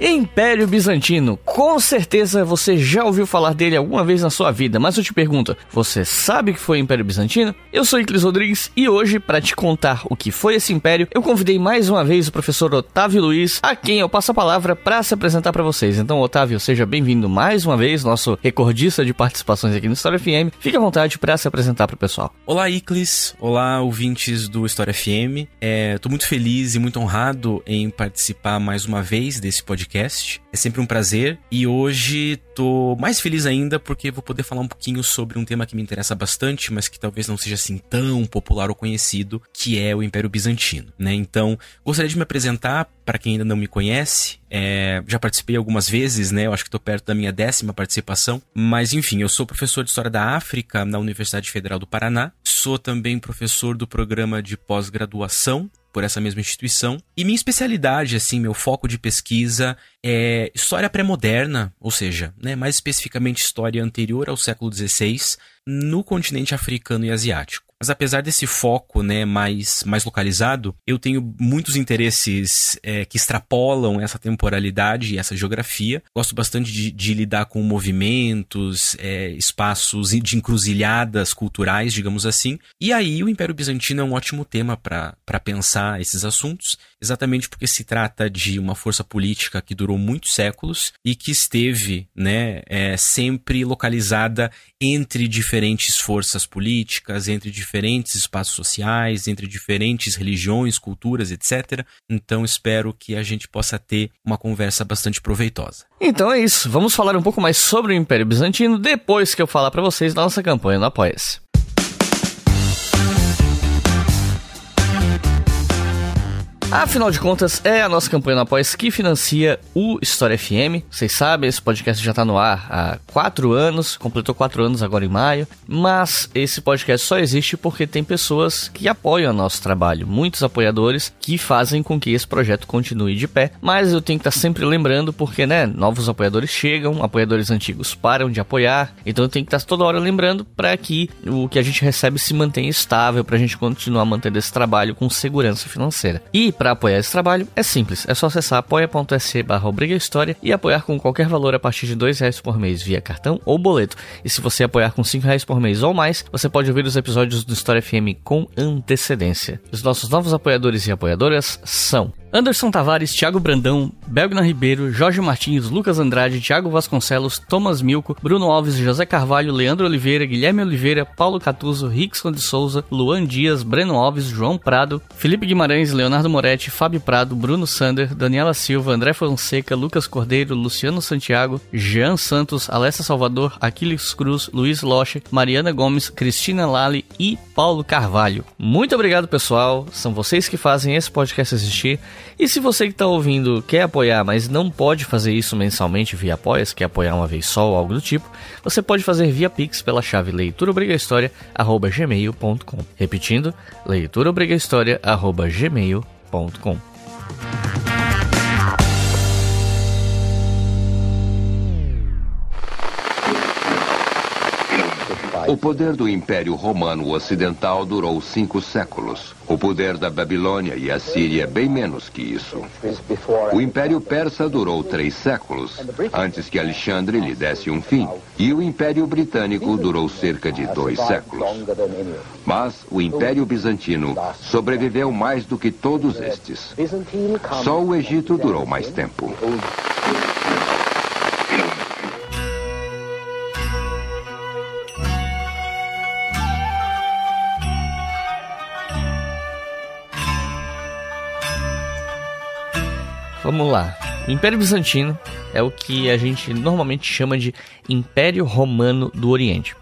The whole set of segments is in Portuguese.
Império Bizantino. Com certeza você já ouviu falar dele alguma vez na sua vida, mas eu te pergunto, você sabe que foi o Império Bizantino? Eu sou Iclis Rodrigues e hoje, para te contar o que foi esse império, eu convidei mais uma vez o professor Otávio Luiz, a quem eu passo a palavra para se apresentar para vocês. Então, Otávio, seja bem-vindo mais uma vez, nosso recordista de participações aqui no História FM. Fique à vontade para se apresentar para o pessoal. Olá, Iclis. Olá, ouvintes do História FM. Estou é, muito feliz e muito honrado em participar mais uma vez desse podcast podcast. É sempre um prazer e hoje tô mais feliz ainda porque vou poder falar um pouquinho sobre um tema que me interessa bastante, mas que talvez não seja assim tão popular ou conhecido, que é o Império Bizantino, né? Então, gostaria de me apresentar para quem ainda não me conhece. É, já participei algumas vezes, né? Eu acho que estou perto da minha décima participação. Mas enfim, eu sou professor de História da África na Universidade Federal do Paraná. Sou também professor do programa de pós-graduação por essa mesma instituição. E minha especialidade, assim, meu foco de pesquisa é história pré-moderna, ou seja, né, mais especificamente história anterior ao século XVI, no continente africano e asiático. Mas apesar desse foco né, mais, mais localizado, eu tenho muitos interesses é, que extrapolam essa temporalidade e essa geografia. Gosto bastante de, de lidar com movimentos, é, espaços de encruzilhadas culturais, digamos assim. E aí o Império Bizantino é um ótimo tema para pensar esses assuntos, exatamente porque se trata de uma força política que durou muitos séculos e que esteve né, é, sempre localizada entre diferentes forças políticas, entre espaços sociais, entre diferentes religiões, culturas, etc. Então espero que a gente possa ter uma conversa bastante proveitosa. Então é isso, vamos falar um pouco mais sobre o Império Bizantino depois que eu falar para vocês da nossa campanha no Apoia-se. Afinal de contas, é a nossa campanha no Apoia que financia o História FM. Vocês sabem, esse podcast já está no ar há quatro anos, completou quatro anos agora em maio. Mas esse podcast só existe porque tem pessoas que apoiam o nosso trabalho, muitos apoiadores que fazem com que esse projeto continue de pé. Mas eu tenho que estar tá sempre lembrando porque, né, novos apoiadores chegam, apoiadores antigos param de apoiar. Então eu tenho que estar tá toda hora lembrando para que o que a gente recebe se mantenha estável, para a gente continuar mantendo esse trabalho com segurança financeira. E para apoiar esse trabalho é simples, é só acessar apoia.se barra e apoiar com qualquer valor a partir de dois reais por mês via cartão ou boleto. E se você apoiar com cinco reais por mês ou mais, você pode ouvir os episódios do História FM com antecedência. Os nossos novos apoiadores e apoiadoras são Anderson Tavares, Thiago Brandão, Belgna Ribeiro, Jorge Martins, Lucas Andrade, Thiago Vasconcelos, Thomas Milco, Bruno Alves, José Carvalho, Leandro Oliveira, Guilherme Oliveira, Paulo Catuso, Rickson de Souza, Luan Dias, Breno Alves, João Prado, Felipe Guimarães, Leonardo Moretti, Fábio Prado, Bruno Sander, Daniela Silva, André Fonseca, Lucas Cordeiro, Luciano Santiago, Jean Santos, Alessa Salvador, Aquiles Cruz, Luiz Loche, Mariana Gomes, Cristina Lali e Paulo Carvalho. Muito obrigado, pessoal. São vocês que fazem esse podcast existir. E se você que está ouvindo quer apoiar, mas não pode fazer isso mensalmente via apoia quer apoiar uma vez só ou algo do tipo, você pode fazer via Pix pela chave leituraobrigahistoria.gmail.com Repetindo, leituraobrigahistoria.gmail.com O poder do Império Romano Ocidental durou cinco séculos. O poder da Babilônia e a Síria bem menos que isso. O Império Persa durou três séculos, antes que Alexandre lhe desse um fim. E o Império Britânico durou cerca de dois séculos. Mas o Império Bizantino sobreviveu mais do que todos estes. Só o Egito durou mais tempo. Vamos lá. O Império Bizantino é o que a gente normalmente chama de Império Romano do Oriente.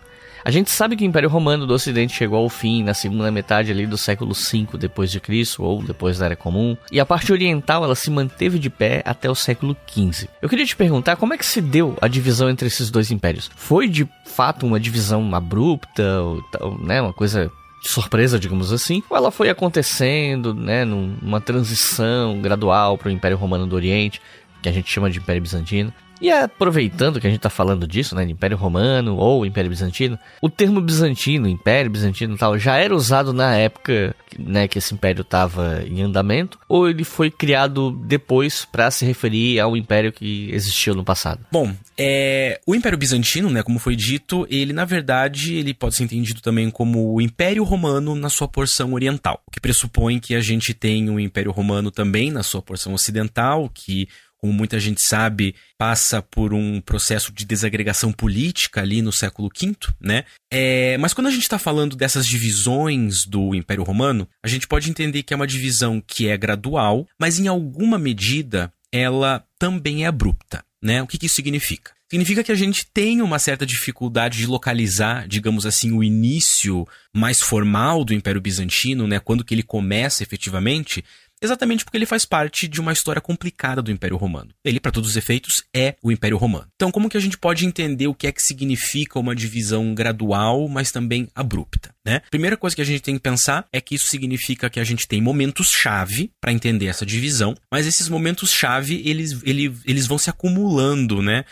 A gente sabe que o Império Romano do Ocidente chegou ao fim na segunda metade ali do século V depois de Cristo ou depois da Era Comum, e a parte oriental ela se manteve de pé até o século XV. Eu queria te perguntar como é que se deu a divisão entre esses dois impérios? Foi de fato uma divisão abrupta, ou, né, uma coisa de surpresa, digamos assim, ou ela foi acontecendo, né, numa transição gradual para o Império Romano do Oriente, que a gente chama de Império Bizantino. E aproveitando que a gente está falando disso, né, de Império Romano ou Império Bizantino, o termo bizantino, Império Bizantino e tal, já era usado na época, né, que esse império estava em andamento, ou ele foi criado depois para se referir ao império que existiu no passado? Bom, é, o Império Bizantino, né, como foi dito, ele na verdade ele pode ser entendido também como o Império Romano na sua porção oriental, o que pressupõe que a gente tem o Império Romano também na sua porção ocidental, que como muita gente sabe, passa por um processo de desagregação política ali no século V, né? É, mas quando a gente está falando dessas divisões do Império Romano, a gente pode entender que é uma divisão que é gradual, mas em alguma medida ela também é abrupta, né? O que, que isso significa? Significa que a gente tem uma certa dificuldade de localizar, digamos assim, o início mais formal do Império Bizantino, né? Quando que ele começa efetivamente, Exatamente porque ele faz parte de uma história complicada do Império Romano. Ele, para todos os efeitos, é o Império Romano. Então, como que a gente pode entender o que é que significa uma divisão gradual, mas também abrupta? Né? Primeira coisa que a gente tem que pensar é que isso significa que a gente tem momentos-chave para entender essa divisão, mas esses momentos-chave eles, eles, eles vão se acumulando, né?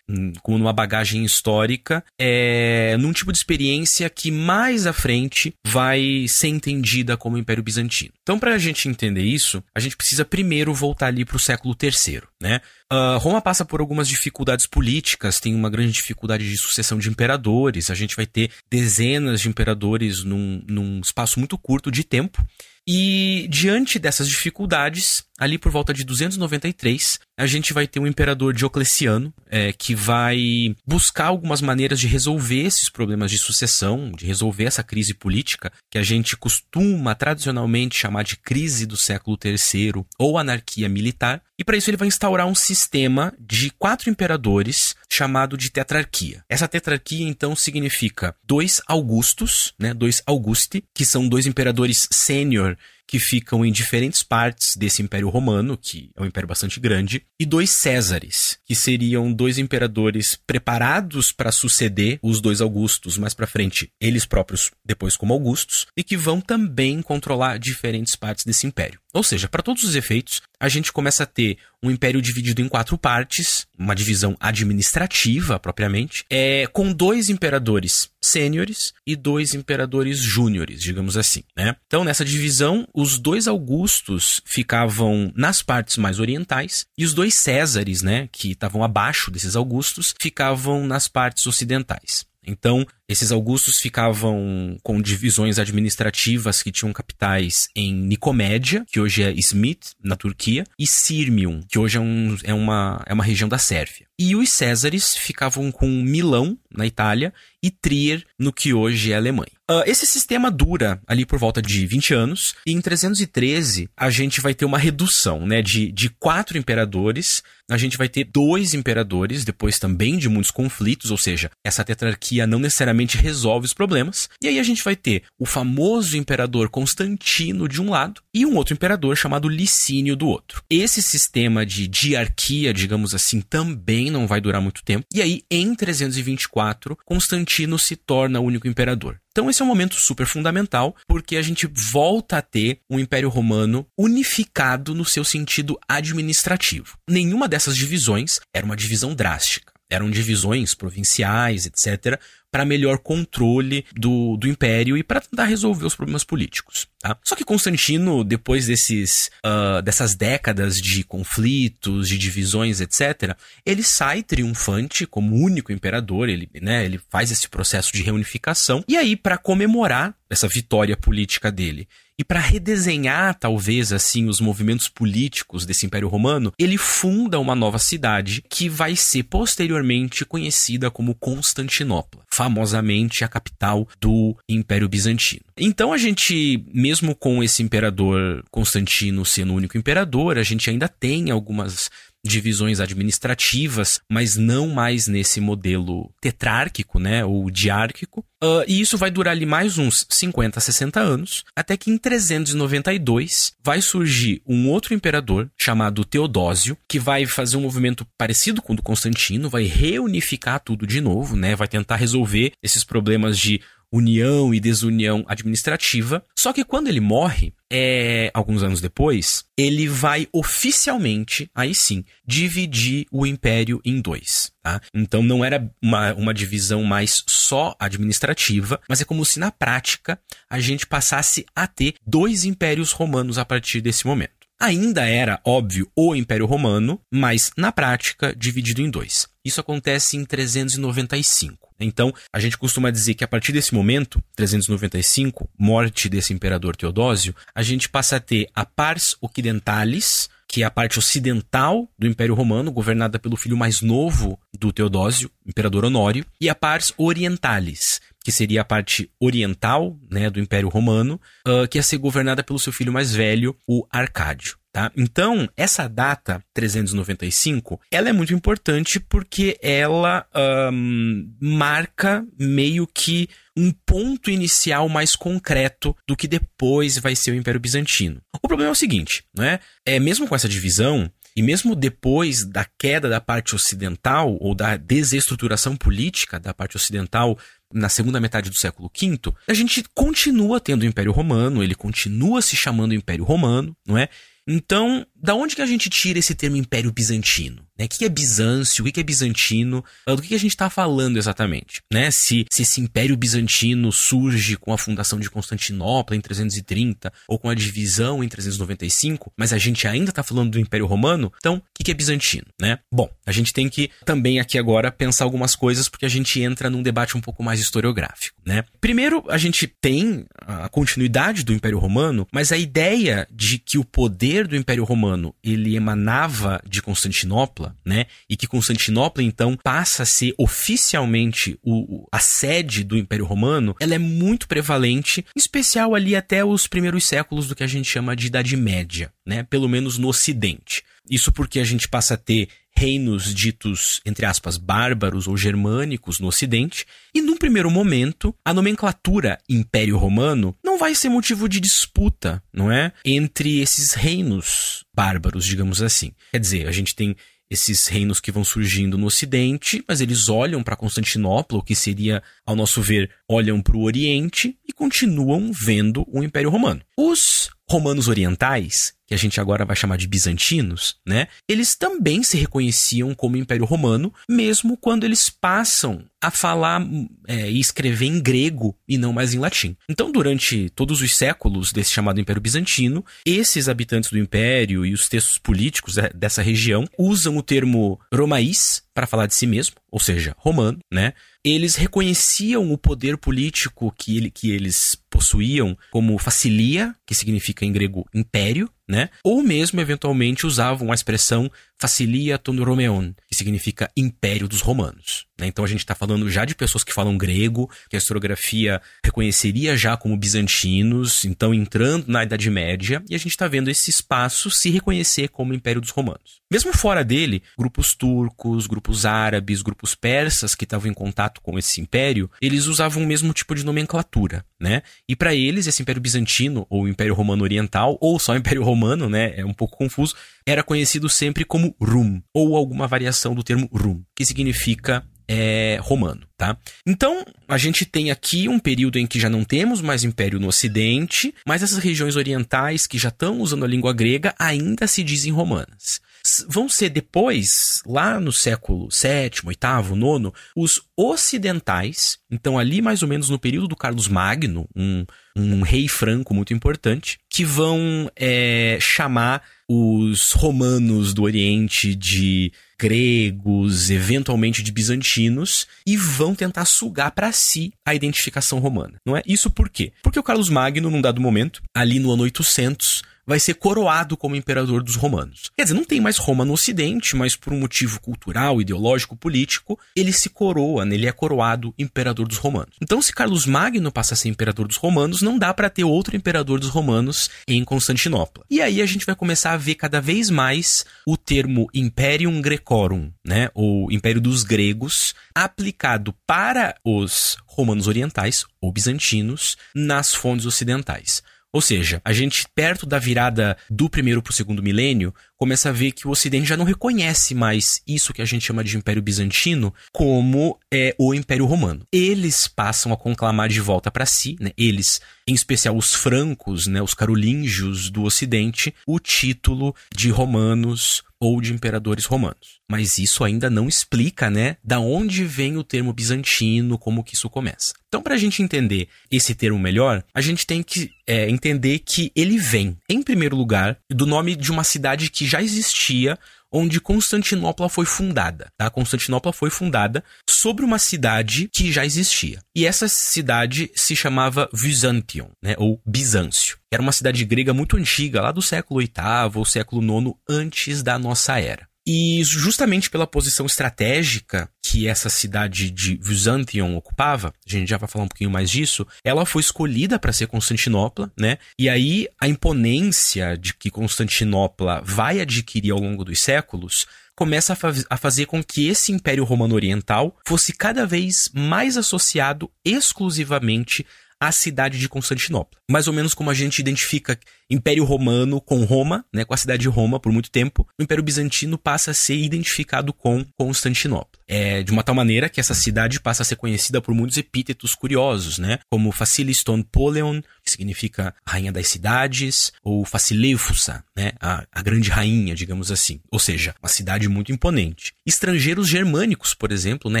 Como numa bagagem histórica, é, num tipo de experiência que mais à frente vai ser entendida como Império Bizantino. Então, para a gente entender isso, a gente precisa primeiro voltar ali para o século III, né? Uh, Roma passa por algumas dificuldades políticas, tem uma grande dificuldade de sucessão de imperadores. A gente vai ter dezenas de imperadores num, num espaço muito curto de tempo. E diante dessas dificuldades, ali por volta de 293, a gente vai ter um imperador Diocleciano é, que vai buscar algumas maneiras de resolver esses problemas de sucessão, de resolver essa crise política que a gente costuma tradicionalmente chamar de crise do século III ou anarquia militar. E para isso ele vai instaurar um sistema de quatro imperadores chamado de tetrarquia. Essa tetrarquia então significa dois Augustos, né, dois Augusti, que são dois imperadores sênior que ficam em diferentes partes desse Império Romano, que é um império bastante grande, e dois Césares, que seriam dois imperadores preparados para suceder os dois Augustos mais para frente, eles próprios depois como Augustos, e que vão também controlar diferentes partes desse império. Ou seja, para todos os efeitos, a gente começa a ter um império dividido em quatro partes, uma divisão administrativa propriamente, é, com dois imperadores sêniores e dois imperadores júniores, digamos assim. Né? Então, nessa divisão, os dois Augustos ficavam nas partes mais orientais e os dois Césares, né, que estavam abaixo desses Augustos, ficavam nas partes ocidentais. Então, esses augustos ficavam com divisões administrativas que tinham capitais em Nicomédia, que hoje é Smith, na Turquia, e Sirmium, que hoje é, um, é, uma, é uma região da Sérvia. E os Césares ficavam com Milão, na Itália, e Trier, no que hoje é Alemanha. Uh, esse sistema dura ali por volta de 20 anos, e em 313 a gente vai ter uma redução né, de, de quatro imperadores, a gente vai ter dois imperadores, depois também de muitos conflitos, ou seja, essa tetrarquia não necessariamente resolve os problemas, e aí a gente vai ter o famoso imperador Constantino de um lado e um outro imperador chamado Licínio do outro. Esse sistema de diarquia, digamos assim, também não vai durar muito tempo, e aí em 324 Constantino se torna o único imperador. Então esse é um momento super fundamental, porque a gente volta a ter um Império Romano unificado no seu sentido administrativo. Nenhuma dessas divisões era uma divisão drástica. Eram divisões provinciais, etc., para melhor controle do, do império e para tentar resolver os problemas políticos. Tá? Só que Constantino, depois desses, uh, dessas décadas de conflitos, de divisões, etc., ele sai triunfante como único imperador, ele, né, ele faz esse processo de reunificação, e aí, para comemorar essa vitória política dele e para redesenhar, talvez, assim, os movimentos políticos desse Império Romano, ele funda uma nova cidade que vai ser posteriormente conhecida como Constantinopla, famosamente a capital do Império Bizantino. Então a gente, mesmo com esse imperador Constantino sendo o único imperador, a gente ainda tem algumas divisões administrativas, mas não mais nesse modelo tetrárquico, né, ou diárquico. Uh, e isso vai durar ali mais uns 50, 60 anos, até que em 392 vai surgir um outro imperador chamado Teodósio, que vai fazer um movimento parecido com o do Constantino, vai reunificar tudo de novo, né, vai tentar resolver esses problemas de união e desunião administrativa. Só que quando ele morre, é, alguns anos depois, ele vai oficialmente, aí sim, dividir o império em dois. Tá? Então não era uma, uma divisão mais só administrativa, mas é como se na prática a gente passasse a ter dois impérios romanos a partir desse momento. Ainda era, óbvio, o Império Romano, mas na prática dividido em dois. Isso acontece em 395. Então, a gente costuma dizer que a partir desse momento, 395, morte desse imperador Teodósio, a gente passa a ter a Pars Occidentalis, que é a parte ocidental do Império Romano, governada pelo filho mais novo do Teodósio, imperador Honório, e a Pars Orientalis, que seria a parte oriental né, do Império Romano, uh, que ia ser governada pelo seu filho mais velho, o Arcádio. Tá? Então, essa data 395, ela é muito importante porque ela um, marca meio que um ponto inicial mais concreto do que depois vai ser o Império Bizantino. O problema é o seguinte, né? É mesmo com essa divisão, e mesmo depois da queda da parte ocidental, ou da desestruturação política da parte ocidental na segunda metade do século V, a gente continua tendo o Império Romano, ele continua se chamando Império Romano, não é? Então, da onde que a gente tira esse termo Império Bizantino? Né? O que é Bizâncio? O que é bizantino? Ah, do que a gente está falando exatamente? Né? Se, se esse Império Bizantino surge com a fundação de Constantinopla em 330 ou com a divisão em 395, mas a gente ainda está falando do Império Romano, então o que é bizantino? Né? Bom, a gente tem que também aqui agora pensar algumas coisas porque a gente entra num debate um pouco mais historiográfico. Né? Primeiro, a gente tem a continuidade do Império Romano, mas a ideia de que o poder do Império Romano ele emanava de Constantinopla né? E que Constantinopla, então, passa a ser oficialmente o, a sede do Império Romano, ela é muito prevalente, em especial ali até os primeiros séculos do que a gente chama de Idade Média, né? Pelo menos no Ocidente. Isso porque a gente passa a ter reinos ditos, entre aspas, bárbaros ou germânicos no Ocidente, e num primeiro momento, a nomenclatura Império Romano não vai ser motivo de disputa, não é? Entre esses reinos bárbaros, digamos assim. Quer dizer, a gente tem esses reinos que vão surgindo no Ocidente, mas eles olham para Constantinopla, o que seria, ao nosso ver, olham para o Oriente e continuam vendo o Império Romano. Os romanos orientais, que a gente agora vai chamar de bizantinos, né? Eles também se reconheciam como Império Romano, mesmo quando eles passam a falar é, e escrever em grego e não mais em latim. Então, durante todos os séculos desse chamado Império Bizantino, esses habitantes do Império e os textos políticos dessa região usam o termo romaís para falar de si mesmo, ou seja, romano, né? Eles reconheciam o poder político que, ele, que eles possuíam como facilia, que significa em grego império, né? Ou mesmo, eventualmente, usavam a expressão facilia Romeon, que significa império dos romanos. Né? Então a gente está falando já de pessoas que falam grego, que a historiografia reconheceria já como bizantinos, então entrando na Idade Média, e a gente está vendo esse espaço se reconhecer como império dos romanos. Mesmo fora dele, grupos turcos, grupos árabes, grupos persas que estavam em contato com esse império, eles usavam o mesmo tipo de nomenclatura, né? E para eles, esse império bizantino, ou império romano oriental, ou só império romano, né? É um pouco confuso, era conhecido sempre como Rum, ou alguma variação do termo Rum, que significa é, romano, tá? Então, a gente tem aqui um período em que já não temos mais império no ocidente, mas essas regiões orientais que já estão usando a língua grega ainda se dizem romanas. Vão ser depois, lá no século VII, VIII, IX, os ocidentais, então ali mais ou menos no período do Carlos Magno, um, um rei franco muito importante, que vão é, chamar os romanos do Oriente de gregos, eventualmente de bizantinos, e vão tentar sugar para si a identificação romana. Não é? Isso por quê? Porque o Carlos Magno, num dado momento, ali no ano 800, vai ser coroado como imperador dos romanos. Quer dizer, não tem mais Roma no Ocidente, mas por um motivo cultural, ideológico, político, ele se coroa, né? ele é coroado imperador dos romanos. Então, se Carlos Magno passa a ser imperador dos romanos, não dá para ter outro imperador dos romanos em Constantinopla. E aí a gente vai começar a ver cada vez mais o termo Imperium Grecorum, né, ou Império dos Gregos, aplicado para os romanos orientais ou bizantinos nas fontes ocidentais. Ou seja, a gente, perto da virada do primeiro para o segundo milênio, começa a ver que o Ocidente já não reconhece mais isso que a gente chama de Império Bizantino como é, o Império Romano. Eles passam a conclamar de volta para si, né, eles, em especial os francos, né, os carolíngios do Ocidente, o título de romanos ou de imperadores romanos. Mas isso ainda não explica, né, da onde vem o termo bizantino, como que isso começa. Então, para a gente entender esse termo melhor, a gente tem que é, entender que ele vem, em primeiro lugar, do nome de uma cidade que já existia onde Constantinopla foi fundada. Tá? Constantinopla foi fundada sobre uma cidade que já existia. E essa cidade se chamava Byzantion, né? ou Bizâncio. Era uma cidade grega muito antiga, lá do século VIII ou século IX antes da nossa era. E justamente pela posição estratégica que essa cidade de Byzantion ocupava, a gente já vai falar um pouquinho mais disso, ela foi escolhida para ser Constantinopla, né? E aí a imponência de que Constantinopla vai adquirir ao longo dos séculos começa a, fa a, fazer com que esse Império Romano Oriental fosse cada vez mais associado exclusivamente à cidade de Constantinopla. Mais ou menos como a gente identifica Império Romano com Roma, né, com a cidade de Roma por muito tempo, o Império Bizantino passa a ser identificado com Constantinopla. É de uma tal maneira que essa cidade passa a ser conhecida por muitos epítetos curiosos, né, como Faciliston Poleon, que significa rainha das cidades, ou Facilefusa, né, a, a grande rainha, digamos assim. Ou seja, uma cidade muito imponente. Estrangeiros germânicos, por exemplo, né,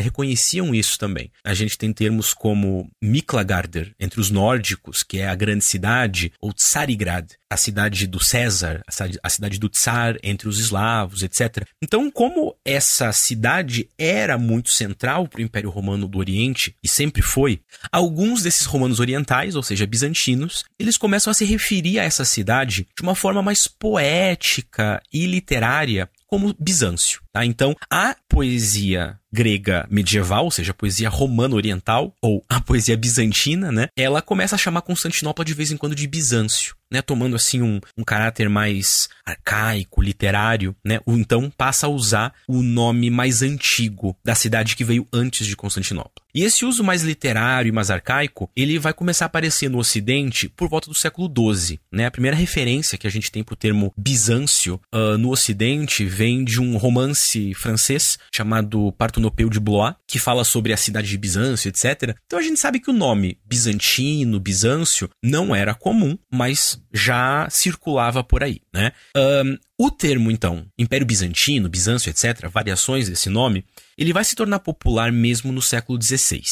reconheciam isso também. A gente tem termos como Miklagarder, entre os nórdicos, que é a grande cidade, ou Tsarigrad, a cidade do César, a cidade do Tsar entre os eslavos, etc. Então, como essa cidade era muito central para o Império Romano do Oriente, e sempre foi, alguns desses romanos orientais, ou seja, bizantinos, eles começam a se referir a essa cidade de uma forma mais poética e literária como Bizâncio. Tá? Então, a poesia grega medieval, ou seja, a poesia romana oriental, ou a poesia bizantina, né? Ela começa a chamar Constantinopla de vez em quando de Bizâncio, né? Tomando assim um, um caráter mais arcaico, literário, né? Ou então passa a usar o nome mais antigo da cidade que veio antes de Constantinopla. E esse uso mais literário e mais arcaico, ele vai começar a aparecer no Ocidente por volta do século XII, né? A primeira referência que a gente tem para o termo Bizâncio uh, no Ocidente vem de um romance francês chamado Partenopeu de Blois, que fala sobre a cidade de Bizâncio, etc. Então a gente sabe que o nome bizantino, Bizâncio, não era comum, mas já circulava por aí, né? Um, o termo, então, Império Bizantino, Bizâncio, etc., variações desse nome, ele vai se tornar popular mesmo no século XVI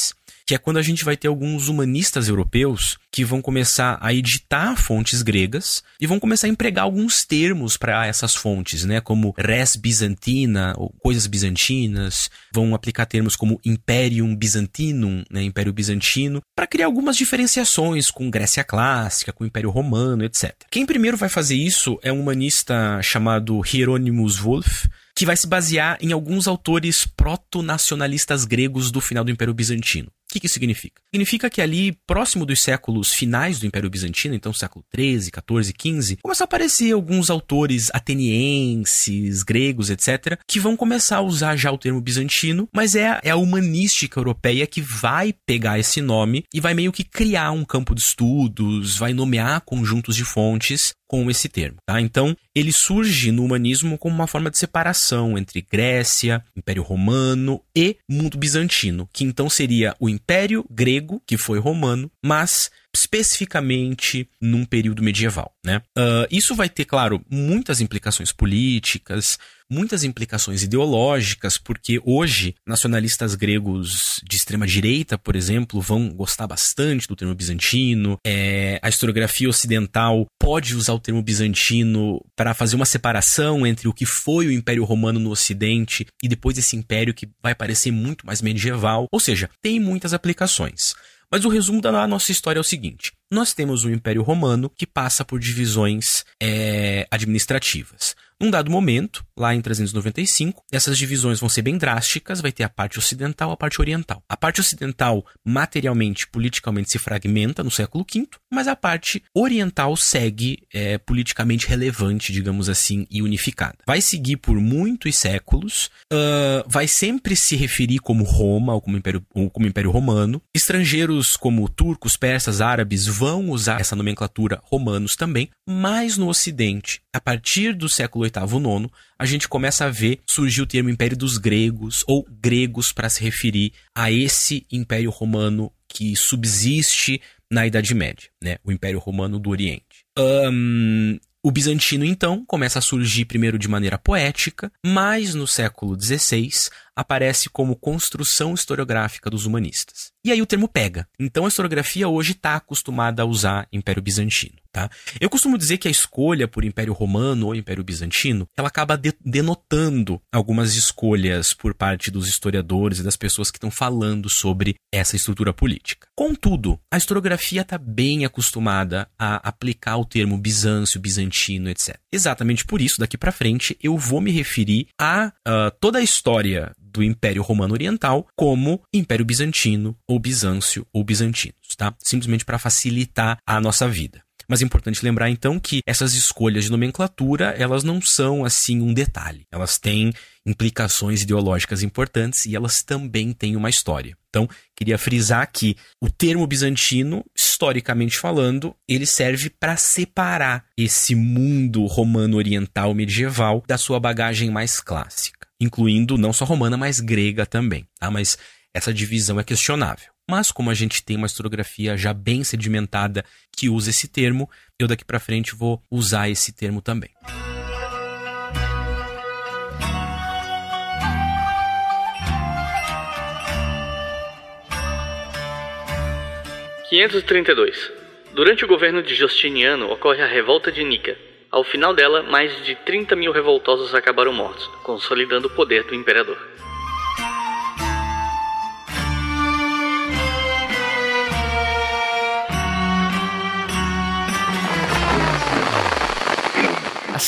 que é quando a gente vai ter alguns humanistas europeus que vão começar a editar fontes gregas e vão começar a empregar alguns termos para essas fontes, né, como res bizantina ou coisas bizantinas, vão aplicar termos como imperium byzantinum, né, império bizantino, para criar algumas diferenciações com Grécia clássica, com o Império Romano, etc. Quem primeiro vai fazer isso é um humanista chamado Hieronymus Wolff, que vai se basear em alguns autores proto-nacionalistas gregos do final do Império Bizantino. O que, que significa? Significa que ali, próximo dos séculos finais do Império Bizantino, então século 13, 14, 15, começam a aparecer alguns autores atenienses, gregos, etc., que vão começar a usar já o termo bizantino, mas é, é a humanística europeia que vai pegar esse nome e vai meio que criar um campo de estudos, vai nomear conjuntos de fontes com esse termo, tá? Então, ele surge no humanismo como uma forma de separação entre Grécia, Império Romano e mundo bizantino, que então seria o Império Grego, que foi romano, mas especificamente num período medieval, né? Uh, isso vai ter, claro, muitas implicações políticas, muitas implicações ideológicas, porque hoje nacionalistas gregos de extrema direita, por exemplo, vão gostar bastante do termo bizantino. É, a historiografia ocidental pode usar o termo bizantino para fazer uma separação entre o que foi o Império Romano no Ocidente e depois esse império que vai parecer muito mais medieval. Ou seja, tem muitas aplicações. Mas o resumo da nossa história é o seguinte: nós temos o Império Romano que passa por divisões é, administrativas. Num dado momento, lá em 395, essas divisões vão ser bem drásticas, vai ter a parte ocidental e a parte oriental. A parte ocidental, materialmente, politicamente, se fragmenta no século V, mas a parte oriental segue é, politicamente relevante, digamos assim, e unificada. Vai seguir por muitos séculos, uh, vai sempre se referir como Roma ou como Império, ou como Império Romano. Estrangeiros como turcos, persas, árabes vão usar essa nomenclatura romanos também, mas no Ocidente, a partir do século VIII IX, a gente começa a ver surgir o termo Império dos Gregos ou gregos para se referir a esse Império Romano que subsiste na Idade Média, né? O Império Romano do Oriente. Um, o bizantino, então, começa a surgir primeiro de maneira poética, mas no século XVI aparece como construção historiográfica dos humanistas. E aí o termo pega. Então a historiografia hoje está acostumada a usar Império Bizantino. Tá? Eu costumo dizer que a escolha por Império Romano ou Império Bizantino ela acaba de denotando algumas escolhas por parte dos historiadores e das pessoas que estão falando sobre essa estrutura política. Contudo, a historiografia está bem acostumada a aplicar o termo Bizâncio, Bizantino, etc. Exatamente por isso, daqui para frente, eu vou me referir a uh, toda a história do Império Romano Oriental como Império Bizantino ou Bizâncio ou Bizantinos, tá? Simplesmente para facilitar a nossa vida. Mas é importante lembrar então que essas escolhas de nomenclatura, elas não são assim um detalhe. Elas têm implicações ideológicas importantes e elas também têm uma história. Então, queria frisar que o termo bizantino, historicamente falando, ele serve para separar esse mundo romano oriental medieval da sua bagagem mais clássica incluindo não só romana, mas grega também. Tá? Mas essa divisão é questionável. Mas como a gente tem uma historiografia já bem sedimentada que usa esse termo, eu daqui para frente vou usar esse termo também. (532) Durante o governo de Justiniano ocorre a revolta de Nica, ao final dela, mais de 30 mil revoltosos acabaram mortos, consolidando o poder do imperador.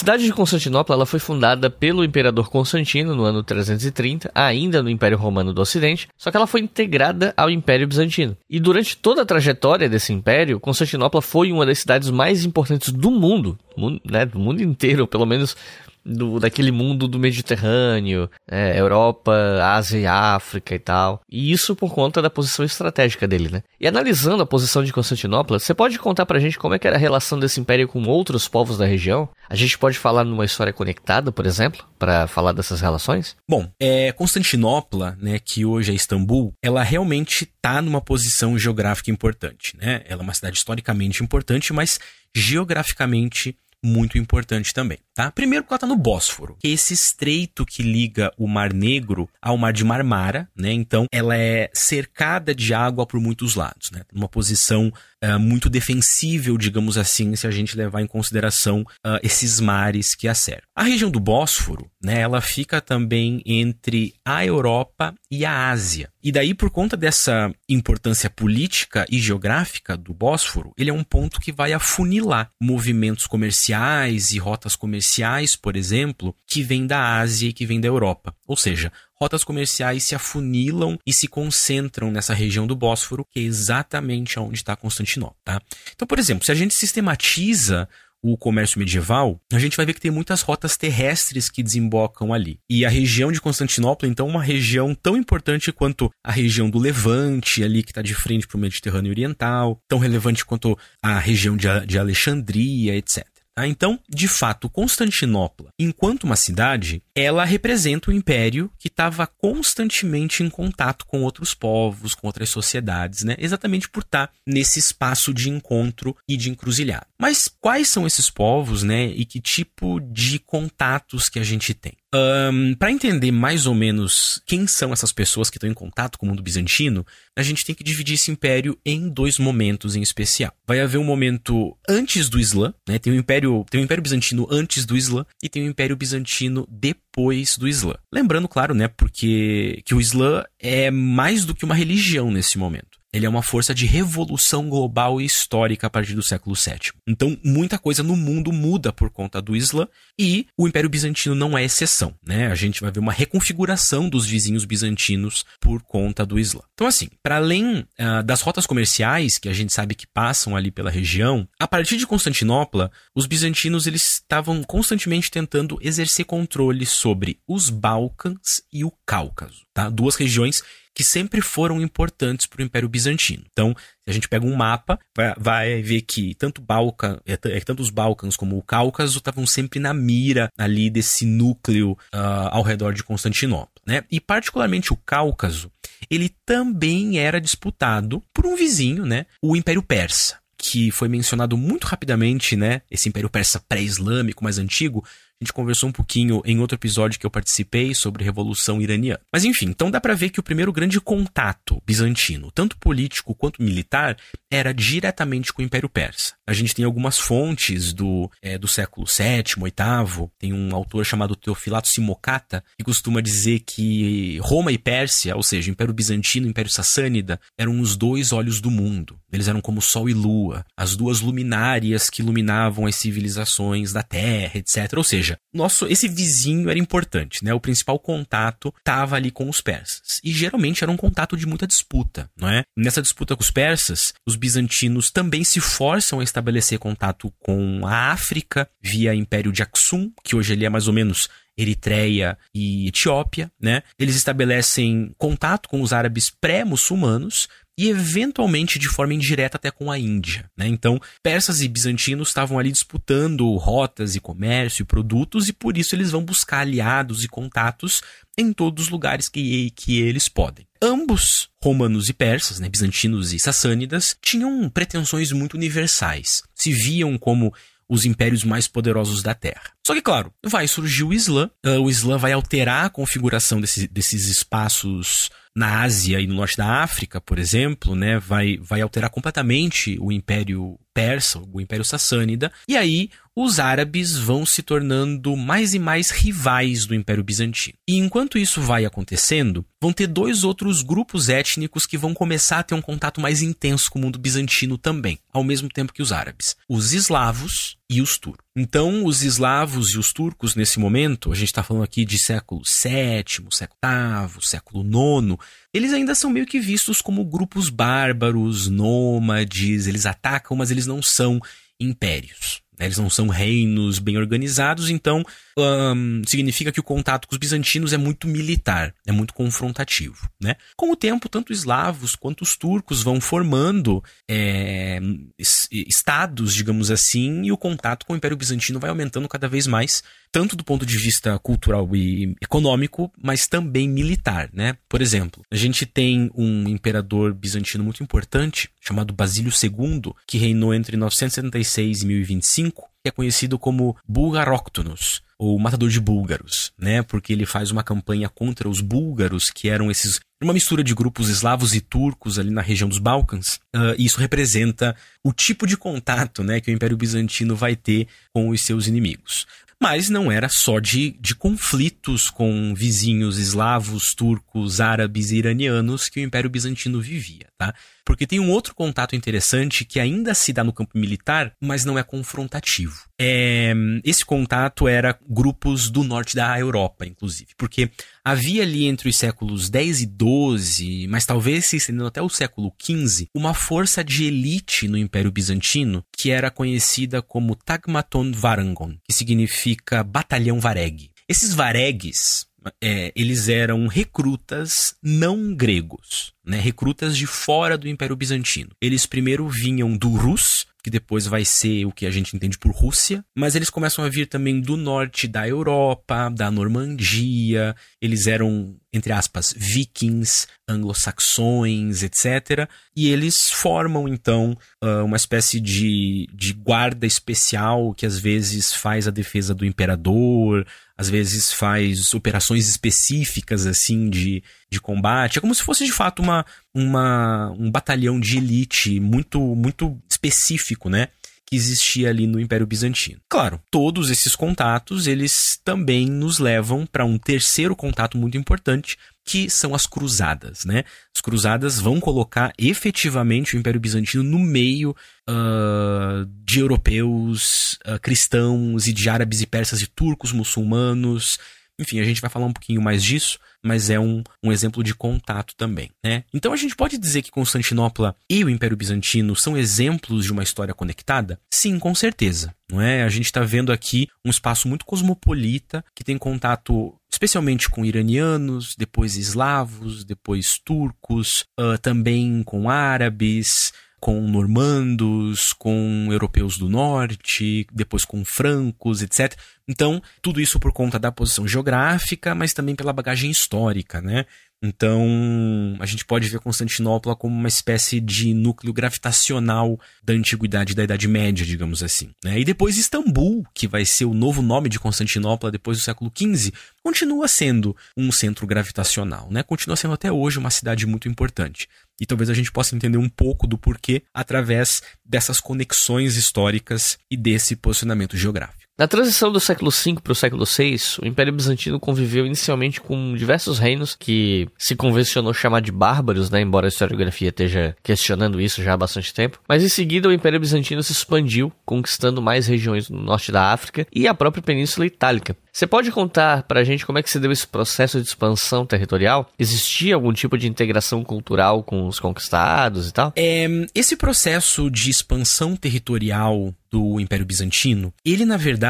Cidade de Constantinopla ela foi fundada pelo imperador Constantino no ano 330, ainda no Império Romano do Ocidente, só que ela foi integrada ao Império Bizantino. E durante toda a trajetória desse império, Constantinopla foi uma das cidades mais importantes do mundo, né, do mundo inteiro, pelo menos do, daquele mundo do Mediterrâneo, é, Europa, Ásia e África e tal. E isso por conta da posição estratégica dele, né? E analisando a posição de Constantinopla, você pode contar pra gente como é que era a relação desse império com outros povos da região? A gente pode falar numa história conectada, por exemplo, para falar dessas relações? Bom, é, Constantinopla, né, que hoje é Istambul, ela realmente está numa posição geográfica importante, né? Ela é uma cidade historicamente importante, mas geograficamente muito importante também, tá? Primeiro porque ela está no Bósforo, que é esse estreito que liga o Mar Negro ao Mar de Marmara, né? Então ela é cercada de água por muitos lados, né? Numa posição uh, muito defensível, digamos assim, se a gente levar em consideração uh, esses mares que a cercam. A região do Bósforo, né, ela fica também entre a Europa e a Ásia. E daí, por conta dessa importância política e geográfica do Bósforo, ele é um ponto que vai afunilar movimentos comerciais e rotas comerciais, por exemplo, que vêm da Ásia e que vêm da Europa. Ou seja, rotas comerciais se afunilam e se concentram nessa região do Bósforo, que é exatamente onde está Constantinopla. Tá? Então, por exemplo, se a gente sistematiza o comércio medieval, a gente vai ver que tem muitas rotas terrestres que desembocam ali. E a região de Constantinopla, então, uma região tão importante quanto a região do Levante, ali que está de frente para o Mediterrâneo Oriental, tão relevante quanto a região de, de Alexandria, etc. Tá? Então, de fato, Constantinopla, enquanto uma cidade, ela representa o um império que estava constantemente em contato com outros povos, com outras sociedades, né? exatamente por estar tá nesse espaço de encontro e de encruzilhada. Mas quais são esses povos né? e que tipo de contatos que a gente tem? Um, para entender mais ou menos quem são essas pessoas que estão em contato com o mundo bizantino, a gente tem que dividir esse império em dois momentos em especial. Vai haver um momento antes do Islã, né? Tem o império, tem o império bizantino antes do Islã e tem o império bizantino depois do Islã. Lembrando, claro, né, porque que o Islã é mais do que uma religião nesse momento. Ele é uma força de revolução global e histórica a partir do século VII. Então, muita coisa no mundo muda por conta do Islã e o Império Bizantino não é exceção, né? A gente vai ver uma reconfiguração dos vizinhos bizantinos por conta do Islã. Então, assim, para além uh, das rotas comerciais que a gente sabe que passam ali pela região, a partir de Constantinopla, os bizantinos eles estavam constantemente tentando exercer controle sobre os Balcãs e o Cáucaso, tá? Duas regiões que sempre foram importantes para o Império Bizantino. Então, se a gente pega um mapa, vai, ver que tanto, Balca, é, é, tanto os Balcãs como o Cáucaso estavam sempre na mira ali desse núcleo uh, ao redor de Constantinopla. Né? E particularmente o Cáucaso, ele também era disputado por um vizinho, né? o Império Persa que foi mencionado muito rapidamente, né? Esse Império Persa pré-islâmico mais antigo, a gente conversou um pouquinho em outro episódio que eu participei sobre Revolução Iraniana. Mas enfim, então dá para ver que o primeiro grande contato bizantino, tanto político quanto militar, era diretamente com o Império Persa. A gente tem algumas fontes do, é, do século VII, VIII. Tem um autor chamado Teofilato Simocata que costuma dizer que Roma e Pérsia, ou seja, Império Bizantino e Império Sassânida, eram os dois olhos do mundo. Eles eram como Sol e Lua, as duas luminárias que iluminavam as civilizações da Terra, etc. Ou seja, nosso esse vizinho era importante, né? O principal contato estava ali com os persas. E geralmente era um contato de muita disputa, não é? Nessa disputa com os persas, os bizantinos também se forçam a estabelecer contato com a África via Império de Aksum, que hoje ele é mais ou menos Eritreia e Etiópia, né? Eles estabelecem contato com os árabes pré-muçulmanos e eventualmente de forma indireta até com a Índia. Né? Então, persas e bizantinos estavam ali disputando rotas e comércio e produtos, e por isso eles vão buscar aliados e contatos em todos os lugares que, que eles podem. Ambos, romanos e persas, né, bizantinos e sassânidas, tinham pretensões muito universais. Se viam como os impérios mais poderosos da Terra. Só que, claro, vai surgir o Islã, uh, o Islã vai alterar a configuração desse, desses espaços na Ásia e no norte da África, por exemplo, né, vai, vai alterar completamente o Império Persa, o Império Sassânida, e aí os árabes vão se tornando mais e mais rivais do Império Bizantino. E enquanto isso vai acontecendo, vão ter dois outros grupos étnicos que vão começar a ter um contato mais intenso com o mundo bizantino também, ao mesmo tempo que os árabes: os eslavos e os turcos. Então, os eslavos e os turcos, nesse momento, a gente está falando aqui de século VII, século VIII, século IX, eles ainda são meio que vistos como grupos bárbaros, nômades, eles atacam, mas eles não são impérios. Né? Eles não são reinos bem organizados, então um, significa que o contato com os bizantinos é muito militar, é muito confrontativo. Né? Com o tempo, tanto os eslavos quanto os turcos vão formando é, estados, digamos assim, e o contato com o Império Bizantino vai aumentando cada vez mais, tanto do ponto de vista cultural e econômico, mas também militar. Né? Por exemplo, a gente tem um imperador bizantino muito importante, chamado Basílio II, que reinou entre 976 e 1025, que é conhecido como Bulgaróctonos, ou Matador de Búlgaros, né? Porque ele faz uma campanha contra os búlgaros, que eram esses uma mistura de grupos eslavos e turcos ali na região dos Balcãs. Uh, e isso representa o tipo de contato, né, que o Império Bizantino vai ter com os seus inimigos. Mas não era só de, de conflitos com vizinhos eslavos, turcos, árabes e iranianos que o Império Bizantino vivia, tá? Porque tem um outro contato interessante que ainda se dá no campo militar, mas não é confrontativo. É, esse contato era grupos do norte da Europa, inclusive. Porque havia ali entre os séculos 10 e 12, mas talvez se estendendo até o século 15, uma força de elite no Império Bizantino que era conhecida como Tagmaton Varangon, que significa Batalhão Vareg. Esses varegues, é, eles eram recrutas não gregos, né? recrutas de fora do Império Bizantino. Eles primeiro vinham do Rus, que depois vai ser o que a gente entende por Rússia, mas eles começam a vir também do norte da Europa, da Normandia, eles eram, entre aspas, vikings, anglo-saxões, etc. E eles formam, então, ah, uma espécie de, de guarda especial que às vezes faz a defesa do imperador, às vezes faz operações específicas, assim, de, de combate. É como se fosse, de fato, uma, uma, um batalhão de elite muito, muito específico, né? que existia ali no Império Bizantino. Claro, todos esses contatos, eles também nos levam para um terceiro contato muito importante, que são as cruzadas, né? As cruzadas vão colocar efetivamente o Império Bizantino no meio uh, de europeus, uh, cristãos e de árabes e persas e turcos muçulmanos. Enfim, a gente vai falar um pouquinho mais disso, mas é um, um exemplo de contato também, né? Então a gente pode dizer que Constantinopla e o Império Bizantino são exemplos de uma história conectada? Sim, com certeza. Não é? A gente está vendo aqui um espaço muito cosmopolita que tem contato especialmente com iranianos, depois eslavos, depois turcos, uh, também com árabes, com normandos, com europeus do norte, depois com francos, etc. Então, tudo isso por conta da posição geográfica, mas também pela bagagem histórica, né? Então, a gente pode ver Constantinopla como uma espécie de núcleo gravitacional da antiguidade da Idade Média, digamos assim. Né? E depois Istambul, que vai ser o novo nome de Constantinopla depois do século XV, continua sendo um centro gravitacional, né? Continua sendo até hoje uma cidade muito importante. E talvez a gente possa entender um pouco do porquê através dessas conexões históricas e desse posicionamento geográfico. Na transição do século V para o século VI, o Império Bizantino conviveu inicialmente com diversos reinos que se convencionou chamar de bárbaros, né, embora a historiografia esteja questionando isso já há bastante tempo. Mas em seguida o Império Bizantino se expandiu, conquistando mais regiões no norte da África e a própria Península Itálica. Você pode contar pra gente como é que se deu esse processo de expansão territorial? Existia algum tipo de integração cultural com os conquistados e tal? É, esse processo de expansão territorial do Império Bizantino, ele na verdade,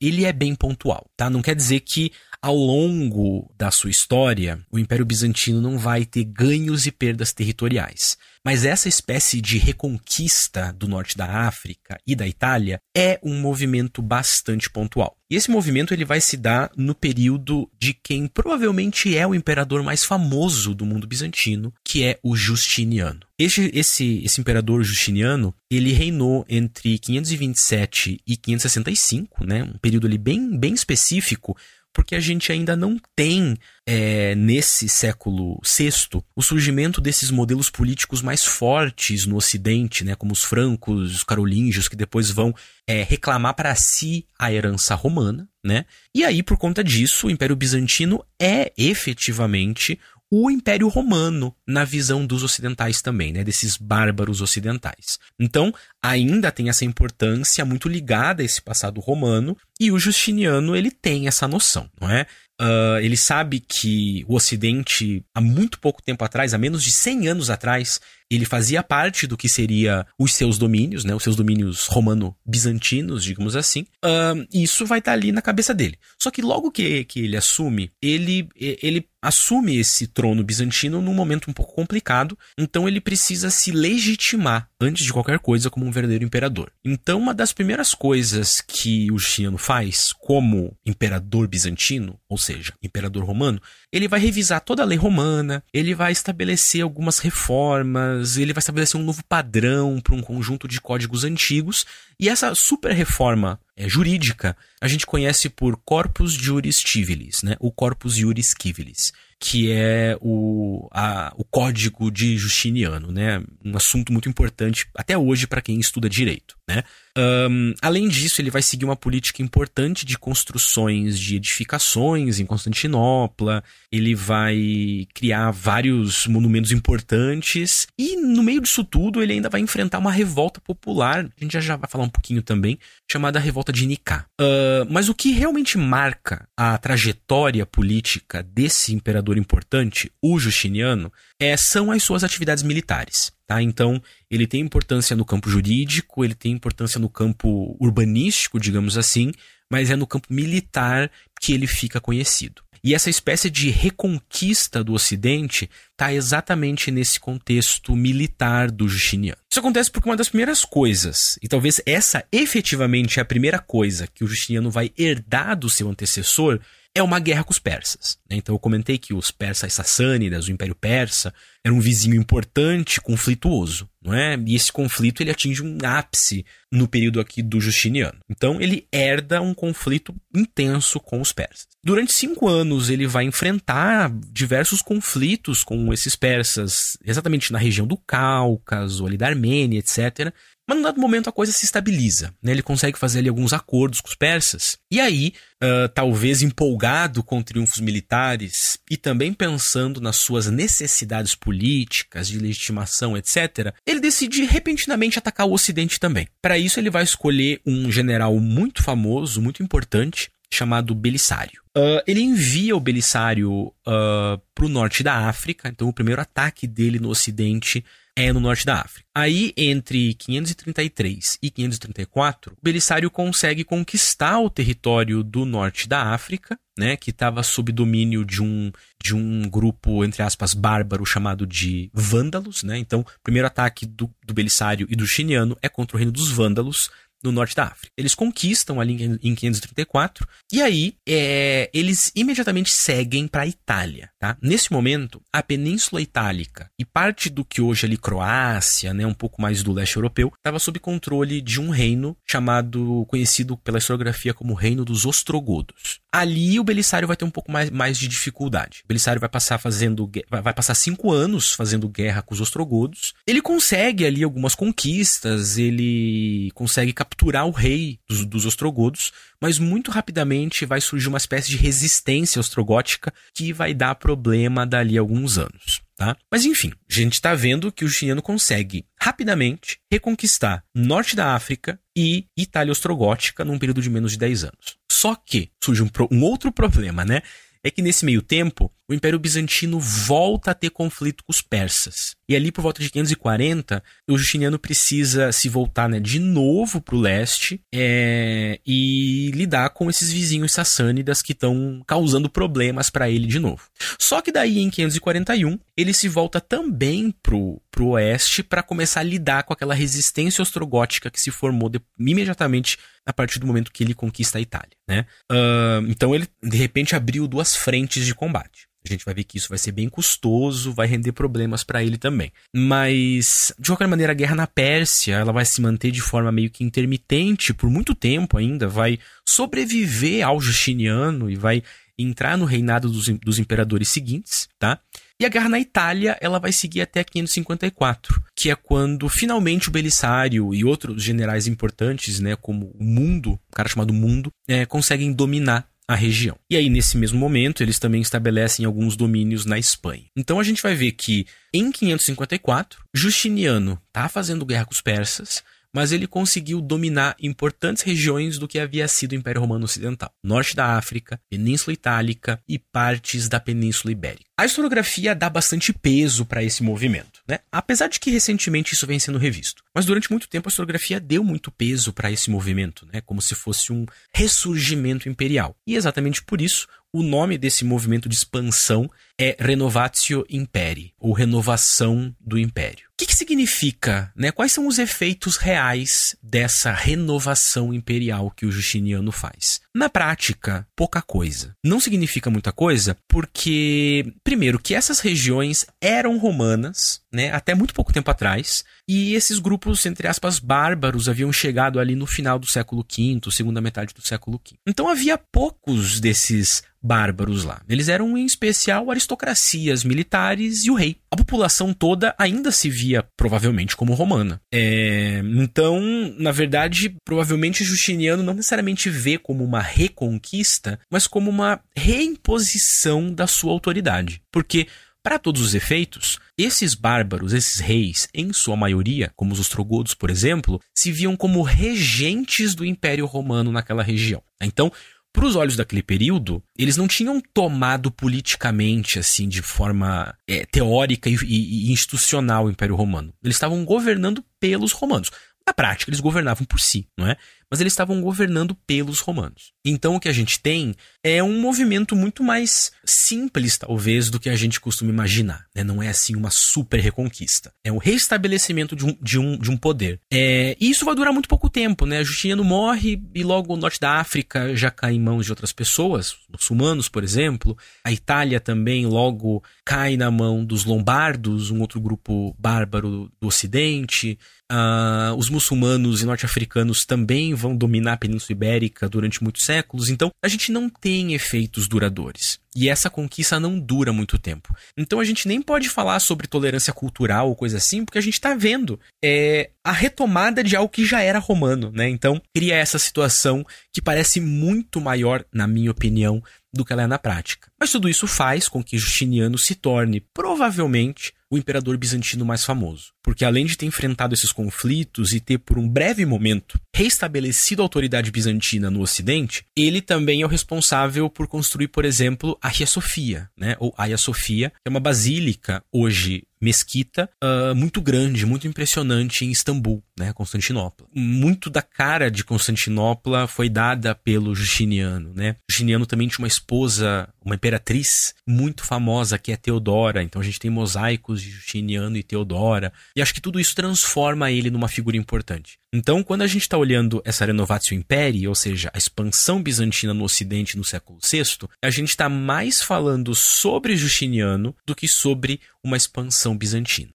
ele é bem pontual, tá? Não quer dizer que ao longo da sua história, o Império Bizantino não vai ter ganhos e perdas territoriais. Mas essa espécie de reconquista do norte da África e da Itália é um movimento bastante pontual. E esse movimento ele vai se dar no período de quem provavelmente é o imperador mais famoso do mundo bizantino, que é o Justiniano. Esse, esse, imperador Justiniano, ele reinou entre 527 e 565, né? um período ali bem, bem específico, porque a gente ainda não tem, é, nesse século VI, o surgimento desses modelos políticos mais fortes no Ocidente, né, como os francos, os carolíngios, que depois vão é, reclamar para si a herança romana. Né? E aí, por conta disso, o Império Bizantino é efetivamente o Império Romano na visão dos ocidentais também, né, desses bárbaros ocidentais. Então, ainda tem essa importância muito ligada a esse passado romano, e o Justiniano ele tem essa noção, não é? Uh, ele sabe que o Ocidente, há muito pouco tempo atrás, há menos de 100 anos atrás, ele fazia parte do que seria os seus domínios, né, os seus domínios romano-bizantinos, digamos assim. Uh, isso vai estar tá ali na cabeça dele. Só que logo que, que ele assume, ele, ele assume esse trono bizantino num momento um pouco complicado, então ele precisa se legitimar antes de qualquer coisa como um verdadeiro imperador. Então, uma das primeiras coisas que o Justiniano faz como imperador bizantino, ou seja, imperador romano, ele vai revisar toda a lei romana, ele vai estabelecer algumas reformas, ele vai estabelecer um novo padrão para um conjunto de códigos antigos, e essa super reforma é, jurídica a gente conhece por Corpus Juris Civilis, né? o Corpus Juris Civilis que é o, a, o código de Justiniano, né? Um assunto muito importante até hoje para quem estuda direito, né? Um, além disso, ele vai seguir uma política importante de construções de edificações em Constantinopla, ele vai criar vários monumentos importantes, e no meio disso tudo, ele ainda vai enfrentar uma revolta popular, a gente já, já vai falar um pouquinho também, chamada Revolta de Nicá. Uh, mas o que realmente marca a trajetória política desse imperador importante, o Justiniano, é, são as suas atividades militares. Tá? Então, ele tem importância no campo jurídico, ele tem importância no campo urbanístico, digamos assim, mas é no campo militar que ele fica conhecido. E essa espécie de reconquista do Ocidente está exatamente nesse contexto militar do Justiniano. Isso acontece porque uma das primeiras coisas, e talvez essa efetivamente é a primeira coisa que o Justiniano vai herdar do seu antecessor, é uma guerra com os persas. Né? Então eu comentei que os persas sassânidas, o Império Persa, era um vizinho importante, conflituoso, não é? E esse conflito ele atinge um ápice no período aqui do Justiniano. Então ele herda um conflito intenso com os persas. Durante cinco anos ele vai enfrentar diversos conflitos com esses persas, exatamente na região do Cáucaso, ali da Armênia, etc. Mas num dado momento a coisa se estabiliza, né? Ele consegue fazer ali alguns acordos com os persas. E aí, uh, talvez empolgado com triunfos militares e também pensando nas suas necessidades políticas, de legitimação, etc., ele decide repentinamente atacar o Ocidente também. Para isso, ele vai escolher um general muito famoso, muito importante, chamado Belisário. Uh, ele envia o Belisário uh, para o norte da África, então o primeiro ataque dele no ocidente é no norte da África. Aí, entre 533 e 534, o Belisário consegue conquistar o território do norte da África, né, que estava sob domínio de um, de um grupo, entre aspas, bárbaro chamado de Vândalos. Né? Então, o primeiro ataque do, do Belisário e do Xiniano é contra o reino dos Vândalos, no norte da África. Eles conquistam ali em 534 e aí é, eles imediatamente seguem para a Itália. Tá? Nesse momento, a Península Itálica e parte do que hoje é ali Croácia, né, um pouco mais do leste europeu, estava sob controle de um reino chamado, conhecido pela historiografia como Reino dos Ostrogodos. Ali o Belisário vai ter um pouco mais, mais de dificuldade. O Belisário vai passar fazendo vai passar cinco anos fazendo guerra com os Ostrogodos. Ele consegue ali algumas conquistas, ele consegue capturar o rei dos, dos ostrogodos, mas muito rapidamente vai surgir uma espécie de resistência ostrogótica que vai dar problema dali a alguns anos. Tá? Mas enfim, a gente está vendo que o Justiniano consegue rapidamente reconquistar norte da África e Itália Ostrogótica num período de menos de 10 anos. Só que surge um, um outro problema, né? É que nesse meio tempo, o Império Bizantino volta a ter conflito com os persas. E ali, por volta de 540, o Justiniano precisa se voltar né, de novo para o leste é, e lidar com esses vizinhos sassânidas que estão causando problemas para ele de novo. Só que daí, em 541, ele se volta também para o oeste para começar a lidar com aquela resistência ostrogótica que se formou de, imediatamente a partir do momento que ele conquista a Itália. Né? Uh, então ele, de repente, abriu duas frentes de combate. A gente vai ver que isso vai ser bem custoso, vai render problemas para ele também. Mas, de qualquer maneira, a guerra na Pérsia, ela vai se manter de forma meio que intermitente por muito tempo ainda, vai sobreviver ao Justiniano e vai entrar no reinado dos, dos imperadores seguintes, tá? E a guerra na Itália, ela vai seguir até 554, que é quando finalmente o Belisário e outros generais importantes, né, como o Mundo, um cara chamado Mundo, é, conseguem dominar a região. E aí, nesse mesmo momento, eles também estabelecem alguns domínios na Espanha. Então a gente vai ver que em 554, Justiniano está fazendo guerra com os persas, mas ele conseguiu dominar importantes regiões do que havia sido o Império Romano Ocidental: norte da África, Península Itálica e partes da Península Ibérica. A historiografia dá bastante peso para esse movimento, né? apesar de que recentemente isso vem sendo revisto. Mas durante muito tempo a historiografia deu muito peso para esse movimento, né? como se fosse um ressurgimento imperial. E exatamente por isso o nome desse movimento de expansão é Renovatio Imperi, ou renovação do império. Que, que significa? Né? Quais são os efeitos reais dessa renovação imperial que o Justiniano faz? Na prática, pouca coisa. Não significa muita coisa porque, primeiro, que essas regiões eram romanas, né, até muito pouco tempo atrás, e esses grupos, entre aspas, bárbaros haviam chegado ali no final do século V, segunda metade do século V. Então havia poucos desses bárbaros lá. Eles eram, em especial, aristocracias militares e o rei. A população toda ainda se via, provavelmente, como romana. É... Então, na verdade, provavelmente Justiniano não necessariamente vê como uma reconquista, mas como uma reimposição da sua autoridade. Porque para todos os efeitos, esses bárbaros, esses reis, em sua maioria, como os ostrogodos, por exemplo, se viam como regentes do Império Romano naquela região. Então, para os olhos daquele período, eles não tinham tomado politicamente, assim, de forma é, teórica e, e, e institucional o Império Romano. Eles estavam governando pelos romanos. Na prática, eles governavam por si, não é? Mas eles estavam governando pelos romanos. Então, o que a gente tem é um movimento muito mais simples, talvez, do que a gente costuma imaginar. Né? Não é assim uma super reconquista. É um restabelecimento de um, de um, de um poder. É, e isso vai durar muito pouco tempo, né? Justiniano morre e logo o norte da África já cai em mãos de outras pessoas, muçulmanos, por exemplo. A Itália também logo cai na mão dos lombardos, um outro grupo bárbaro do Ocidente. Uh, os muçulmanos e norte-africanos também vão dominar a Península Ibérica durante muitos séculos, então a gente não tem efeitos duradouros. E essa conquista não dura muito tempo. Então a gente nem pode falar sobre tolerância cultural ou coisa assim, porque a gente está vendo é, a retomada de algo que já era romano, né? Então cria essa situação que parece muito maior, na minha opinião, do que ela é na prática. Mas tudo isso faz com que Justiniano se torne, provavelmente, o imperador bizantino mais famoso. Porque além de ter enfrentado esses conflitos e ter por um breve momento reestabelecido a autoridade bizantina no Ocidente, ele também é o responsável por construir, por exemplo, a Hagia Sofia, né? Ou Hagia Sofia, que é uma basílica hoje mesquita uh, muito grande, muito impressionante em Istambul, né, Constantinopla. Muito da cara de Constantinopla foi dada pelo Justiniano, né? Justiniano também tinha uma esposa, uma imperatriz muito famosa que é Teodora. Então a gente tem mosaicos de Justiniano e Teodora. E acho que tudo isso transforma ele numa figura importante. Então, quando a gente está olhando essa Renovatio Imperii, ou seja, a expansão bizantina no Ocidente no século VI, a gente está mais falando sobre Justiniano do que sobre uma expansão bizantina.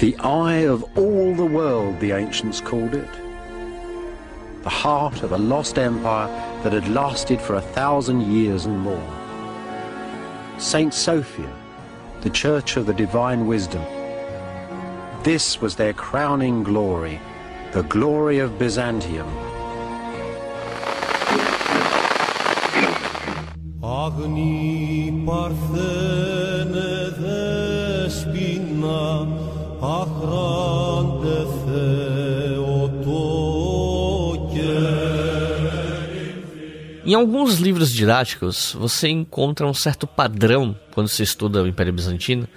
The eye of all the world, the ancients called it. The heart of a lost empire that had lasted for a thousand years and more. Saint Sophia, the church of the divine wisdom. This was their crowning glory, the glory of Byzantium. Agni Parthene Despina Ahrante Em alguns livros didáticos, você encontra um certo padrão quando se estuda o Império Bizantino,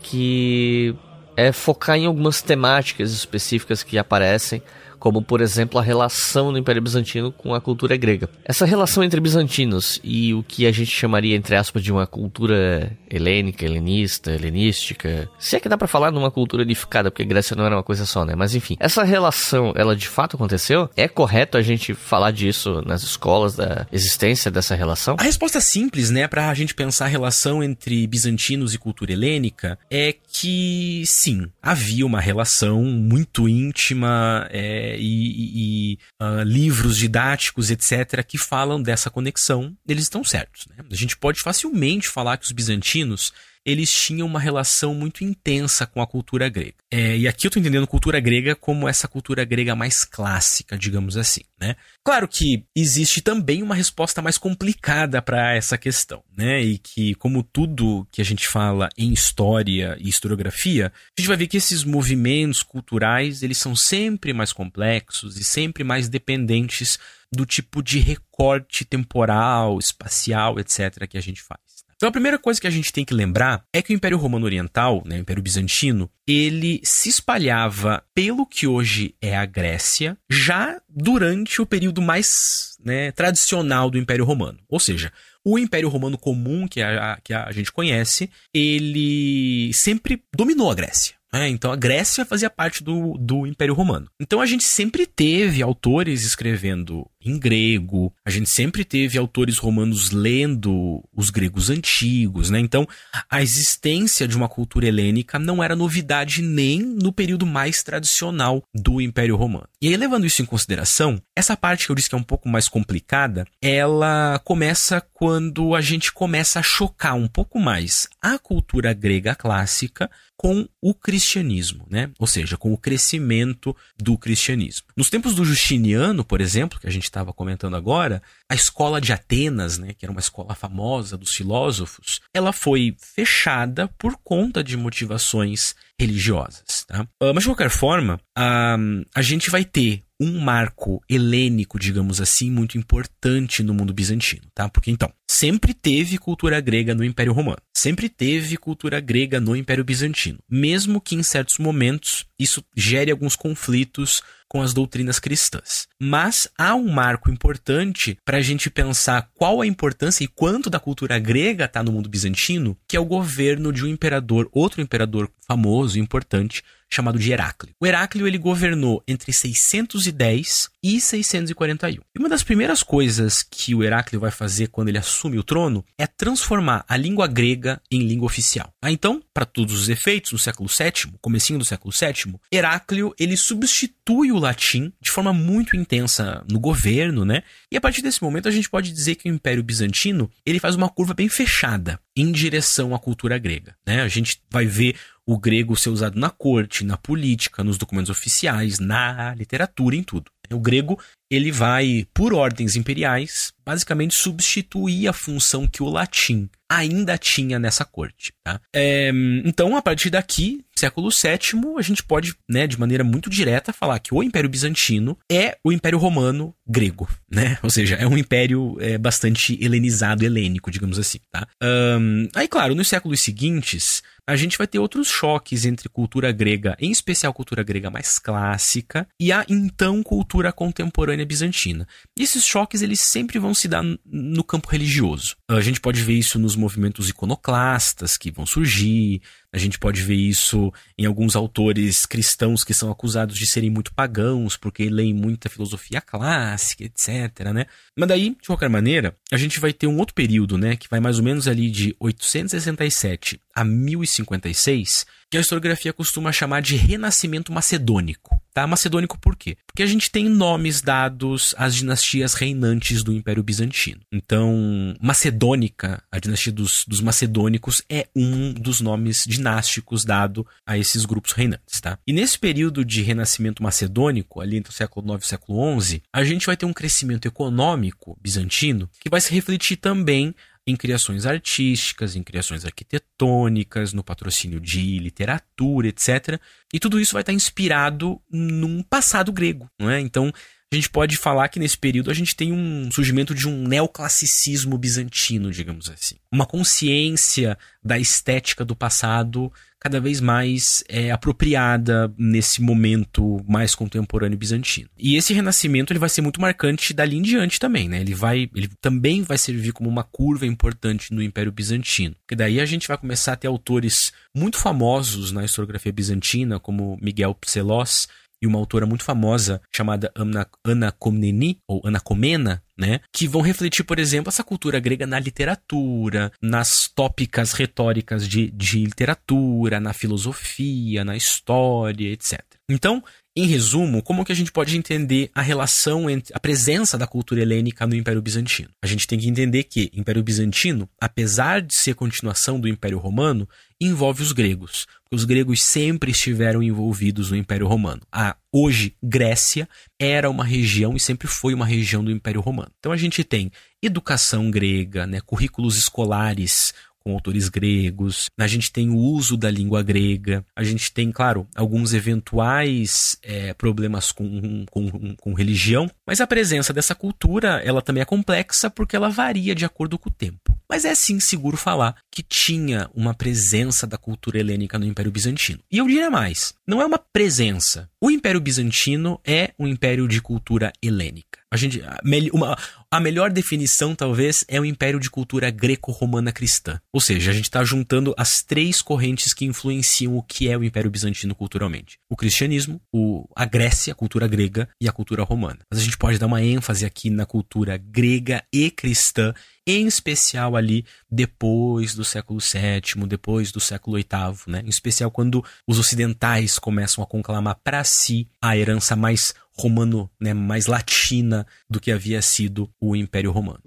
que é focar em algumas temáticas específicas que aparecem como por exemplo a relação do Império Bizantino com a cultura grega. Essa relação entre bizantinos e o que a gente chamaria, entre aspas, de uma cultura helênica, helenista, helenística, se é que dá para falar numa cultura unificada, porque Grécia não era uma coisa só, né? Mas enfim, essa relação, ela de fato aconteceu? É correto a gente falar disso nas escolas, da existência dessa relação? A resposta simples, né, pra gente pensar a relação entre bizantinos e cultura helênica é que sim, havia uma relação muito íntima, é, e, e uh, livros didáticos, etc., que falam dessa conexão, eles estão certos. Né? A gente pode facilmente falar que os bizantinos eles tinham uma relação muito intensa com a cultura grega. É, e aqui eu estou entendendo cultura grega como essa cultura grega mais clássica, digamos assim. Né? Claro que existe também uma resposta mais complicada para essa questão, né? E que, como tudo que a gente fala em história e historiografia, a gente vai ver que esses movimentos culturais eles são sempre mais complexos e sempre mais dependentes do tipo de recorte temporal, espacial, etc., que a gente faz. Então a primeira coisa que a gente tem que lembrar é que o Império Romano Oriental, né, o Império Bizantino, ele se espalhava pelo que hoje é a Grécia, já durante o período mais né, tradicional do Império Romano. Ou seja, o Império Romano comum que a, que a gente conhece, ele sempre dominou a Grécia. É, então a Grécia fazia parte do, do Império Romano. Então a gente sempre teve autores escrevendo em grego, a gente sempre teve autores romanos lendo os gregos antigos, né? Então a existência de uma cultura helênica não era novidade nem no período mais tradicional do Império Romano. E aí, levando isso em consideração, essa parte que eu disse que é um pouco mais complicada, ela começa quando a gente começa a chocar um pouco mais a cultura grega clássica com o cristianismo, né? Ou seja, com o crescimento do cristianismo. Nos tempos do Justiniano, por exemplo, que a gente estava comentando agora, a escola de Atenas, né, que era uma escola famosa dos filósofos, ela foi fechada por conta de motivações religiosas. Tá? Uh, mas de qualquer forma, uh, a gente vai ter um marco helênico, digamos assim, muito importante no mundo bizantino, tá? Porque então, sempre teve cultura grega no Império Romano, sempre teve cultura grega no Império Bizantino, mesmo que em certos momentos isso gere alguns conflitos com as doutrinas cristãs. Mas há um marco importante para a gente pensar qual a importância e quanto da cultura grega está no mundo bizantino, que é o governo de um imperador, outro imperador famoso e importante, chamado de Heráclio. O Heráclio ele governou entre 610 e 641. E uma das primeiras coisas que o Heráclio vai fazer quando ele assume o trono é transformar a língua grega em língua oficial. Ah, então, para todos os efeitos, no século VII, comecinho do século VII, Heráclio ele substitui o latim de forma muito intensa no governo, né? E a partir desse momento a gente pode dizer que o Império Bizantino ele faz uma curva bem fechada em direção à cultura grega, né? A gente vai ver o grego ser usado na corte, na política, nos documentos oficiais, na literatura, em tudo. O grego ele vai, por ordens imperiais, basicamente substituir a função que o latim ainda tinha nessa corte. Tá? É, então, a partir daqui, século VII, a gente pode, né, de maneira muito direta, falar que o Império Bizantino é o Império Romano grego, né? Ou seja, é um império é, bastante helenizado, helênico, digamos assim. Tá? Um, aí, claro, nos séculos seguintes, a gente vai ter outros choques entre cultura grega, em especial cultura grega mais clássica, e a então cultura contemporânea bizantina. E esses choques eles sempre vão se dar no campo religioso. A gente pode ver isso nos movimentos iconoclastas que vão surgir, a gente pode ver isso em alguns autores cristãos que são acusados de serem muito pagãos porque leem muita filosofia clássica, etc, né? Mas daí, de qualquer maneira, a gente vai ter um outro período, né, que vai mais ou menos ali de 867 a 1056, que a historiografia costuma chamar de renascimento macedônico. Tá? Macedônico por quê? Porque a gente tem nomes dados às dinastias reinantes do Império Bizantino. Então, Macedônica, a dinastia dos, dos macedônicos, é um dos nomes dinásticos dado a esses grupos reinantes. Tá? E nesse período de renascimento macedônico, ali entre o século IX e o século XI, a gente vai ter um crescimento econômico bizantino que vai se refletir também em criações artísticas, em criações arquitetônicas, no patrocínio de literatura, etc. E tudo isso vai estar inspirado num passado grego, não é? Então, a gente pode falar que nesse período a gente tem um surgimento de um neoclassicismo bizantino, digamos assim. Uma consciência da estética do passado cada vez mais é, apropriada nesse momento mais contemporâneo bizantino. E esse renascimento ele vai ser muito marcante dali em diante também, né? Ele vai, ele também vai servir como uma curva importante no Império Bizantino. Porque daí a gente vai começar a ter autores muito famosos na historiografia bizantina, como Miguel Psellos, e uma autora muito famosa chamada Ana, Ana Komneni, ou Ana Comena, né? Que vão refletir, por exemplo, essa cultura grega na literatura, nas tópicas retóricas de, de literatura, na filosofia, na história, etc. Então, em resumo, como que a gente pode entender a relação entre a presença da cultura helênica no Império Bizantino? A gente tem que entender que Império Bizantino, apesar de ser continuação do Império Romano, envolve os gregos. Os gregos sempre estiveram envolvidos no Império Romano. A hoje Grécia era uma região e sempre foi uma região do Império Romano. Então a gente tem educação grega, né, currículos escolares com autores gregos, a gente tem o uso da língua grega, a gente tem, claro, alguns eventuais é, problemas com, com, com religião, mas a presença dessa cultura ela também é complexa porque ela varia de acordo com o tempo. Mas é sim seguro falar que tinha uma presença da cultura helênica no Império Bizantino. E eu diria mais: não é uma presença. O Império Bizantino é um império de cultura helênica. A gente, a, uma, a melhor definição, talvez, é o império de cultura greco-romana cristã. Ou seja, a gente está juntando as três correntes que influenciam o que é o Império Bizantino culturalmente: o cristianismo, o, a Grécia, a cultura grega e a cultura romana. Mas a gente pode dar uma ênfase aqui na cultura grega e cristã em especial ali depois do século VII, depois do século VIII, né? Em especial quando os ocidentais começam a conclamar para si a herança mais romano, né, mais latina do que havia sido o Império Romano.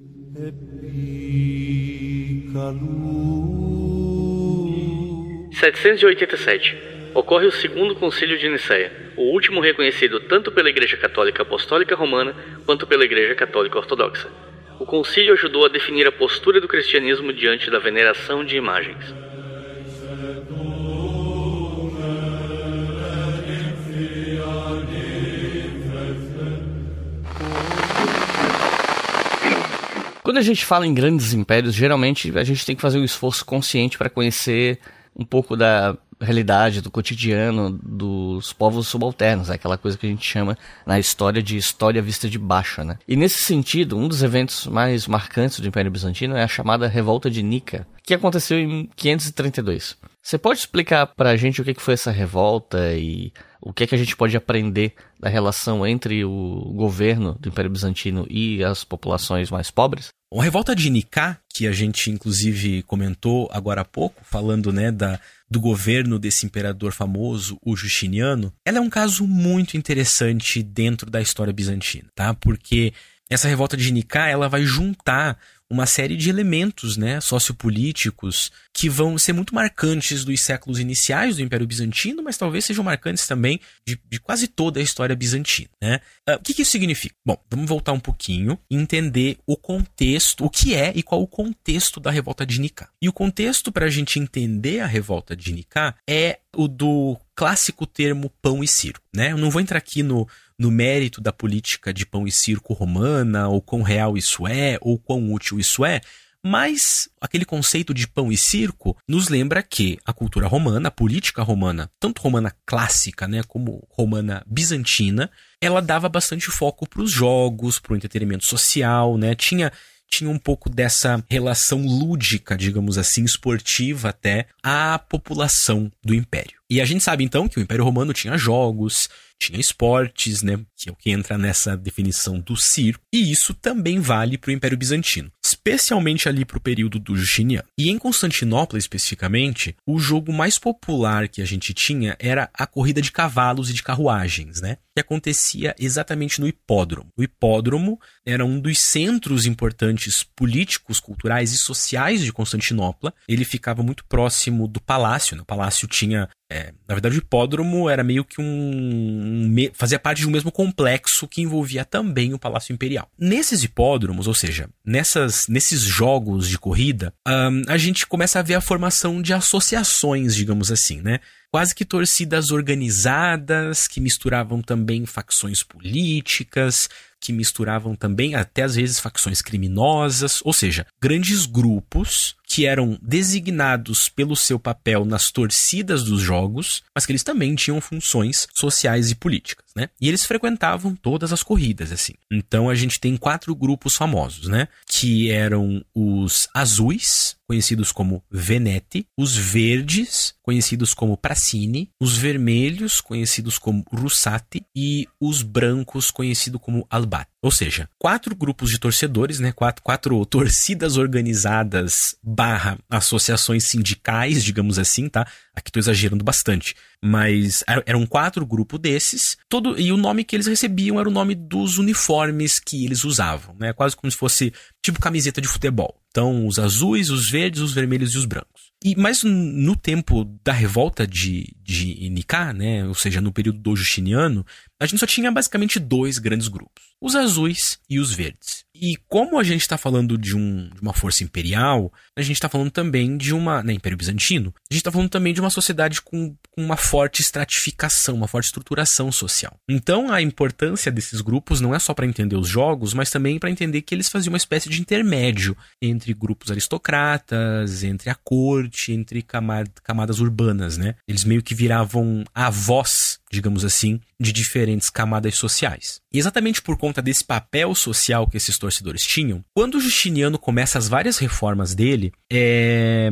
787 ocorre o segundo concílio de Nicéia, o último reconhecido tanto pela Igreja Católica Apostólica Romana quanto pela Igreja Católica Ortodoxa. O concílio ajudou a definir a postura do cristianismo diante da veneração de imagens. Quando a gente fala em grandes impérios, geralmente a gente tem que fazer um esforço consciente para conhecer um pouco da realidade, do cotidiano dos povos subalternos, é aquela coisa que a gente chama na história de história vista de baixo, né? E nesse sentido, um dos eventos mais marcantes do Império Bizantino é a chamada Revolta de Nica, que aconteceu em 532. Você pode explicar para a gente o que foi essa revolta e o que, é que a gente pode aprender da relação entre o governo do Império Bizantino e as populações mais pobres? A revolta de Nicá, que a gente inclusive comentou agora há pouco, falando né, da, do governo desse imperador famoso, o Justiniano, ela é um caso muito interessante dentro da história bizantina, tá? Porque essa revolta de Nicá, ela vai juntar uma série de elementos né, sociopolíticos que vão ser muito marcantes dos séculos iniciais do Império Bizantino, mas talvez sejam marcantes também de, de quase toda a história bizantina. Né? Uh, o que, que isso significa? Bom, vamos voltar um pouquinho e entender o contexto, o que é e qual o contexto da revolta de Nicá. E o contexto para a gente entender a revolta de Nicá é o do clássico termo pão e circo. Né? Eu não vou entrar aqui no, no mérito da política de pão e circo romana, ou quão real isso é, ou quão útil isso é, mas aquele conceito de pão e circo nos lembra que a cultura romana, a política romana, tanto romana clássica, né, como romana bizantina, ela dava bastante foco para os jogos, para o entretenimento social, né? Tinha tinha um pouco dessa relação lúdica, digamos assim, esportiva até, à população do império. E a gente sabe então que o Império Romano tinha jogos, tinha esportes, né, que é o que entra nessa definição do circo, e isso também vale para o Império Bizantino, especialmente ali para o período do Justiniano. E em Constantinopla especificamente, o jogo mais popular que a gente tinha era a corrida de cavalos e de carruagens, né, que acontecia exatamente no hipódromo. O hipódromo era um dos centros importantes políticos, culturais e sociais de Constantinopla. Ele ficava muito próximo do palácio, né? o palácio tinha é, na verdade, o hipódromo era meio que um, um, fazia parte de um mesmo complexo que envolvia também o Palácio Imperial. Nesses hipódromos, ou seja, nessas, nesses jogos de corrida, um, a gente começa a ver a formação de associações, digamos assim, né? Quase que torcidas organizadas que misturavam também facções políticas, que misturavam também até às vezes facções criminosas, ou seja, grandes grupos que eram designados pelo seu papel nas torcidas dos jogos, mas que eles também tinham funções sociais e políticas, né? E eles frequentavam todas as corridas, assim. Então a gente tem quatro grupos famosos, né? Que eram os azuis, conhecidos como Veneti, os verdes, conhecidos como Pracini, os vermelhos, conhecidos como Russati, e os brancos, conhecidos como Albat. Ou seja, quatro grupos de torcedores, né? Quatro, quatro torcidas organizadas barra associações sindicais, digamos assim, tá? Aqui estou exagerando bastante. Mas eram quatro grupos desses, todo e o nome que eles recebiam era o nome dos uniformes que eles usavam, né? Quase como se fosse tipo camiseta de futebol. Então, os azuis, os verdes, os vermelhos e os brancos. E, mas no tempo da revolta de, de Nicá, né, ou seja, no período do Justiniano, a gente só tinha basicamente dois grandes grupos: os azuis e os verdes. E como a gente está falando de, um, de, uma força imperial, a gente está falando também de uma. Né, Império Bizantino, a gente está falando também de uma sociedade com, com uma forte estratificação, uma forte estruturação social. Então a importância desses grupos não é só para entender os jogos, mas também para entender que eles faziam uma espécie de intermédio entre grupos aristocratas, entre a corte, entre camadas urbanas, né? Eles meio que viravam a voz digamos assim, de diferentes camadas sociais. E exatamente por conta desse papel social que esses torcedores tinham, quando Justiniano começa as várias reformas dele, é...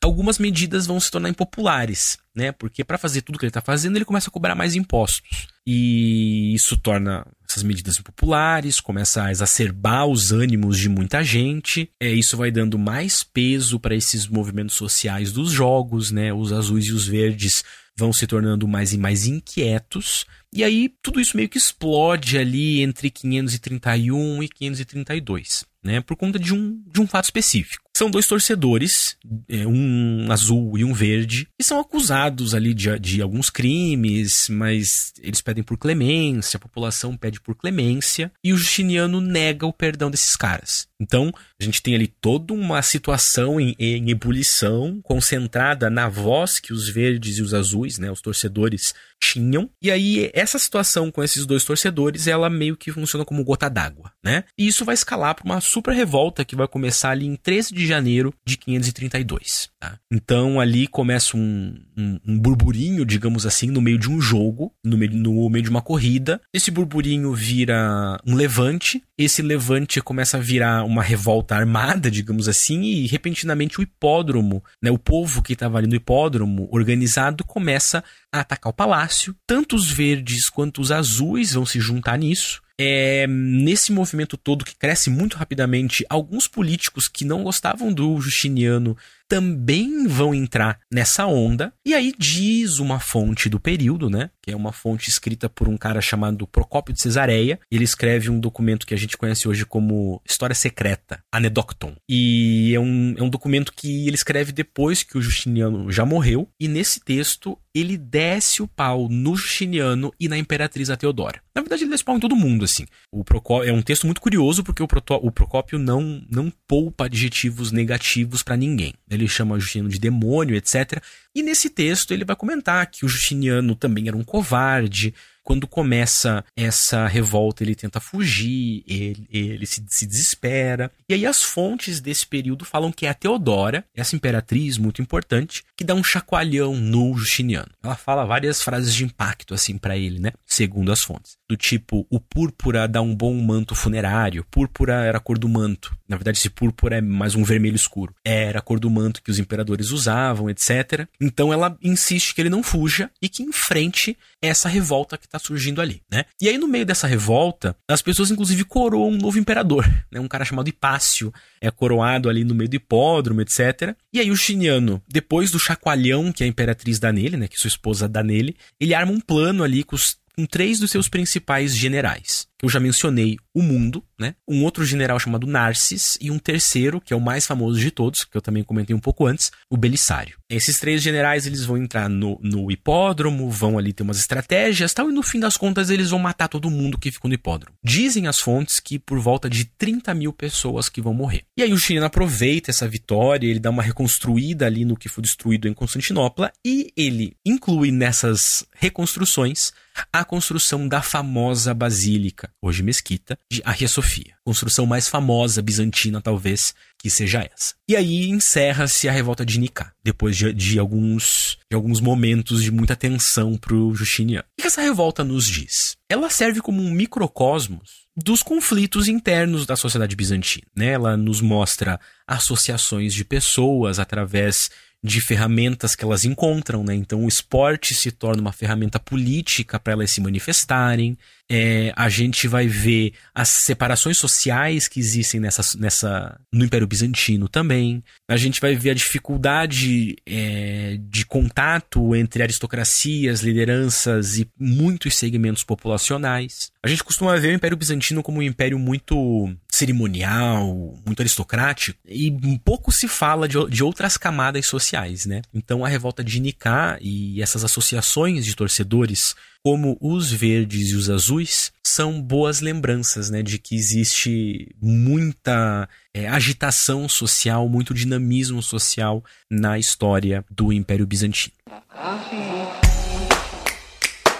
algumas medidas vão se tornar impopulares, né? Porque para fazer tudo que ele está fazendo, ele começa a cobrar mais impostos. E isso torna essas medidas impopulares, começa a exacerbar os ânimos de muita gente. É, isso vai dando mais peso para esses movimentos sociais dos jogos, né? Os azuis e os verdes vão se tornando mais e mais inquietos. E aí tudo isso meio que explode ali entre 531 e 532, né? Por conta de um, de um fato específico. São dois torcedores, é, um azul e um verde, que são acusados ali de, de alguns crimes, mas eles pedem por clemência, a população pede por clemência, e o Justiniano nega o perdão desses caras. Então, a gente tem ali toda uma situação em, em ebulição, concentrada na voz que os verdes e os azuis, né, os torcedores, tinham. E aí, essa situação com esses dois torcedores, ela meio que funciona como gota d'água, né? E isso vai escalar para uma super revolta que vai começar ali em 13 de janeiro de 532. Tá? Então ali começa um, um, um, burburinho, digamos assim, no meio de um jogo, no meio, no meio de uma corrida. Esse burburinho vira um levante, esse levante começa a virar uma revolta armada, digamos assim, e repentinamente o hipódromo, né, o povo que estava ali no hipódromo organizado começa a atacar o palácio. Tanto os verdes quanto os azuis vão se juntar nisso. É, nesse movimento todo que cresce muito rapidamente, alguns políticos que não gostavam do Justiniano também vão entrar nessa onda. E aí diz uma fonte do período, né? Que é uma fonte escrita por um cara chamado Procópio de Cesareia. Ele escreve um documento que a gente conhece hoje como História Secreta, Anedocton. E é um, é um documento que ele escreve depois que o Justiniano já morreu. E nesse texto ele desce o pau no Justiniano e na Imperatriz a Teodora. Na verdade, ele desce o pau em todo mundo, assim. O Procópio, é um texto muito curioso porque o, Proto, o Procópio não, não poupa adjetivos negativos para ninguém ele chama Justiniano de demônio, etc. E nesse texto ele vai comentar que o Justiniano também era um covarde, quando começa essa revolta, ele tenta fugir, ele, ele se, se, desespera. E aí as fontes desse período falam que é a Teodora, essa imperatriz muito importante, que dá um chacoalhão no Justiniano. Ela fala várias frases de impacto assim para ele, né? Segundo as fontes. Do tipo, o púrpura dá um bom manto funerário. Púrpura era a cor do manto. Na verdade, esse púrpura é mais um vermelho escuro. Era a cor do manto que os imperadores usavam, etc. Então ela insiste que ele não fuja e que enfrente essa revolta que está surgindo ali, né? E aí no meio dessa revolta, as pessoas inclusive coroam um novo imperador, né? Um cara chamado Hipácio é coroado ali no meio do hipódromo, etc. E aí o Chiniano, depois do chacoalhão que a imperatriz dá nele, né, que sua esposa dá nele, ele arma um plano ali com os com três dos seus principais generais. Eu já mencionei o Mundo, né? Um outro general chamado Narcis e um terceiro, que é o mais famoso de todos, que eu também comentei um pouco antes, o Belisário. Esses três generais, eles vão entrar no, no hipódromo, vão ali ter umas estratégias tal, e no fim das contas eles vão matar todo mundo que ficou no hipódromo. Dizem as fontes que por volta de 30 mil pessoas que vão morrer. E aí o chileno aproveita essa vitória, ele dá uma reconstruída ali no que foi destruído em Constantinopla, e ele inclui nessas reconstruções a construção da famosa basílica, hoje mesquita, de Hagia Sofia. Construção mais famosa bizantina, talvez, que seja essa. E aí encerra-se a revolta de Nicá, depois de, de, alguns, de alguns momentos de muita tensão para o Justiniano. O que essa revolta nos diz? Ela serve como um microcosmos dos conflitos internos da sociedade bizantina. Né? Ela nos mostra associações de pessoas através de ferramentas que elas encontram, né? Então o esporte se torna uma ferramenta política para elas se manifestarem. É, a gente vai ver as separações sociais que existem nessa, nessa, no Império Bizantino também. A gente vai ver a dificuldade é, de contato entre aristocracias, lideranças e muitos segmentos populacionais. A gente costuma ver o Império Bizantino como um império muito cerimonial, muito aristocrático, e pouco se fala de, de outras camadas sociais, né? Então a revolta de Nicá e essas associações de torcedores como os verdes e os azuis são boas lembranças né, de que existe muita é, agitação social, muito dinamismo social na história do Império Bizantino.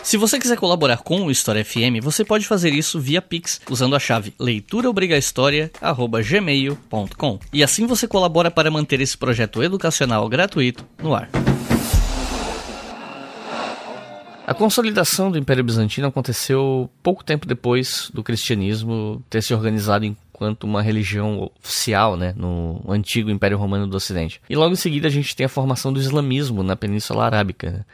Se você quiser colaborar com o História FM, você pode fazer isso via Pix usando a chave leituraobrigahistoria@gmail.com. E assim você colabora para manter esse projeto educacional gratuito no ar. A consolidação do Império Bizantino aconteceu pouco tempo depois do cristianismo ter se organizado enquanto uma religião oficial, né, no antigo Império Romano do Ocidente. E logo em seguida a gente tem a formação do islamismo na Península Arábica, né,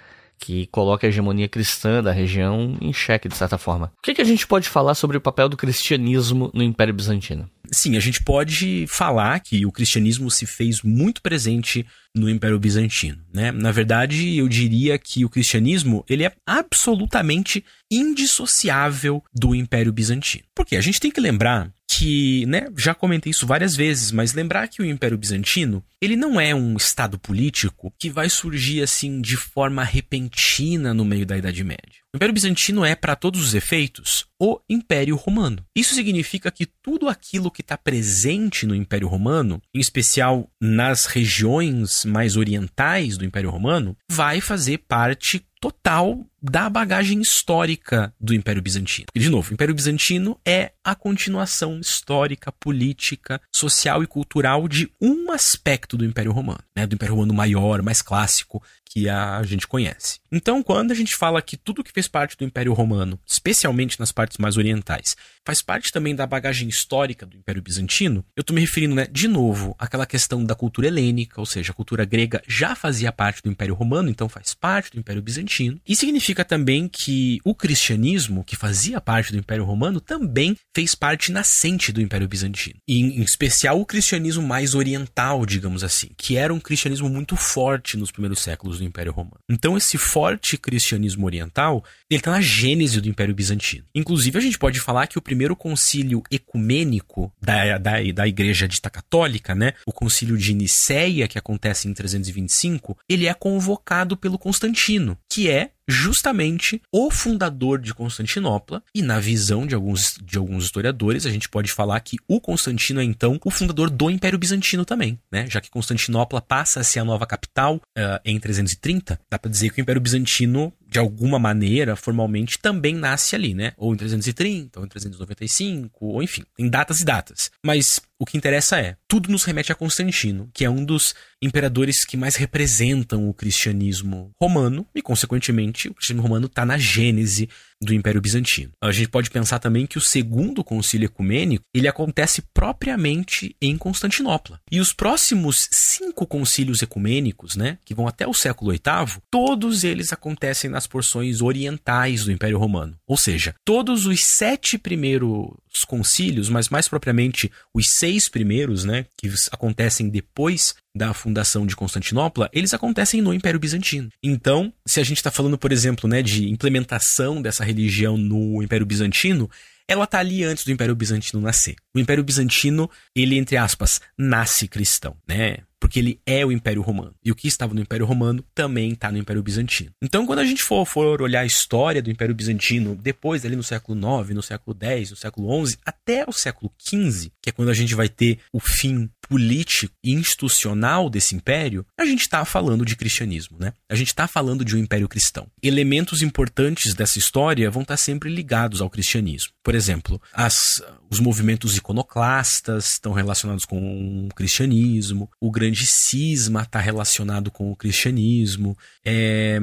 que coloca a hegemonia cristã da região em xeque de certa forma. O que, que a gente pode falar sobre o papel do cristianismo no Império Bizantino? Sim, a gente pode falar que o cristianismo se fez muito presente no Império Bizantino, né? Na verdade, eu diria que o cristianismo, ele é absolutamente indissociável do Império Bizantino. Porque a gente tem que lembrar que, né, já comentei isso várias vezes, mas lembrar que o Império Bizantino, ele não é um estado político que vai surgir assim de forma repentina no meio da Idade Média. O Império Bizantino é, para todos os efeitos, o Império Romano. Isso significa que tudo aquilo que está presente no Império Romano, em especial nas regiões mais orientais do Império Romano, vai fazer parte total da bagagem histórica do Império Bizantino. Porque, de novo, o Império Bizantino é a continuação histórica, política, social e cultural de um aspecto do Império Romano, né? do Império Romano maior, mais clássico, que a gente conhece. Então, quando a gente fala que tudo que fez fez parte do Império Romano, especialmente nas partes mais orientais, faz parte também da bagagem histórica do Império Bizantino, eu estou me referindo, né, de novo, àquela questão da cultura helênica, ou seja, a cultura grega já fazia parte do Império Romano, então faz parte do Império Bizantino. E significa também que o cristianismo, que fazia parte do Império Romano, também fez parte nascente do Império Bizantino. E, em especial, o cristianismo mais oriental, digamos assim, que era um cristianismo muito forte nos primeiros séculos do Império Romano. Então, esse forte cristianismo oriental, está na gênese do Império Bizantino. Inclusive, a gente pode falar que o primeiro concílio ecumênico da, da, da Igreja Dita Católica, né, o concílio de Nicéia, que acontece em 325, ele é convocado pelo Constantino, que é justamente o fundador de Constantinopla, e na visão de alguns, de alguns historiadores, a gente pode falar que o Constantino é então o fundador do Império Bizantino também, né? Já que Constantinopla passa a ser a nova capital uh, em 330, dá para dizer que o Império Bizantino de alguma maneira, formalmente, também nasce ali, né? Ou em 330, ou em 395, ou enfim, em datas e datas. Mas o que interessa é, tudo nos remete a Constantino, que é um dos imperadores que mais representam o cristianismo romano, e consequentemente o cristianismo romano está na gênese do Império Bizantino. A gente pode pensar também que o segundo concílio ecumênico ele acontece propriamente em Constantinopla. E os próximos cinco concílios ecumênicos, né, que vão até o século VIII, todos eles acontecem nas porções orientais do Império Romano. Ou seja, todos os sete primeiros concílios, mas mais propriamente os seis primeiros, né, que acontecem depois da fundação de Constantinopla, eles acontecem no Império Bizantino. Então, se a gente está falando, por exemplo, né, de implementação dessa religião no Império Bizantino, ela está ali antes do Império Bizantino nascer. O Império Bizantino, ele, entre aspas, nasce cristão, né? Porque ele é o Império Romano. E o que estava no Império Romano também está no Império Bizantino. Então, quando a gente for, for, olhar a história do Império Bizantino, depois ali no século IX, no século X, no século XI, até o século XV, que é quando a gente vai ter o fim político e institucional desse império, a gente está falando de cristianismo, né? A gente está falando de um império cristão. Elementos importantes dessa história vão estar tá sempre ligados ao cristianismo. Por exemplo, as, os movimentos iconoclastas estão relacionados com o cristianismo, o grande cisma está relacionado com o cristianismo, é,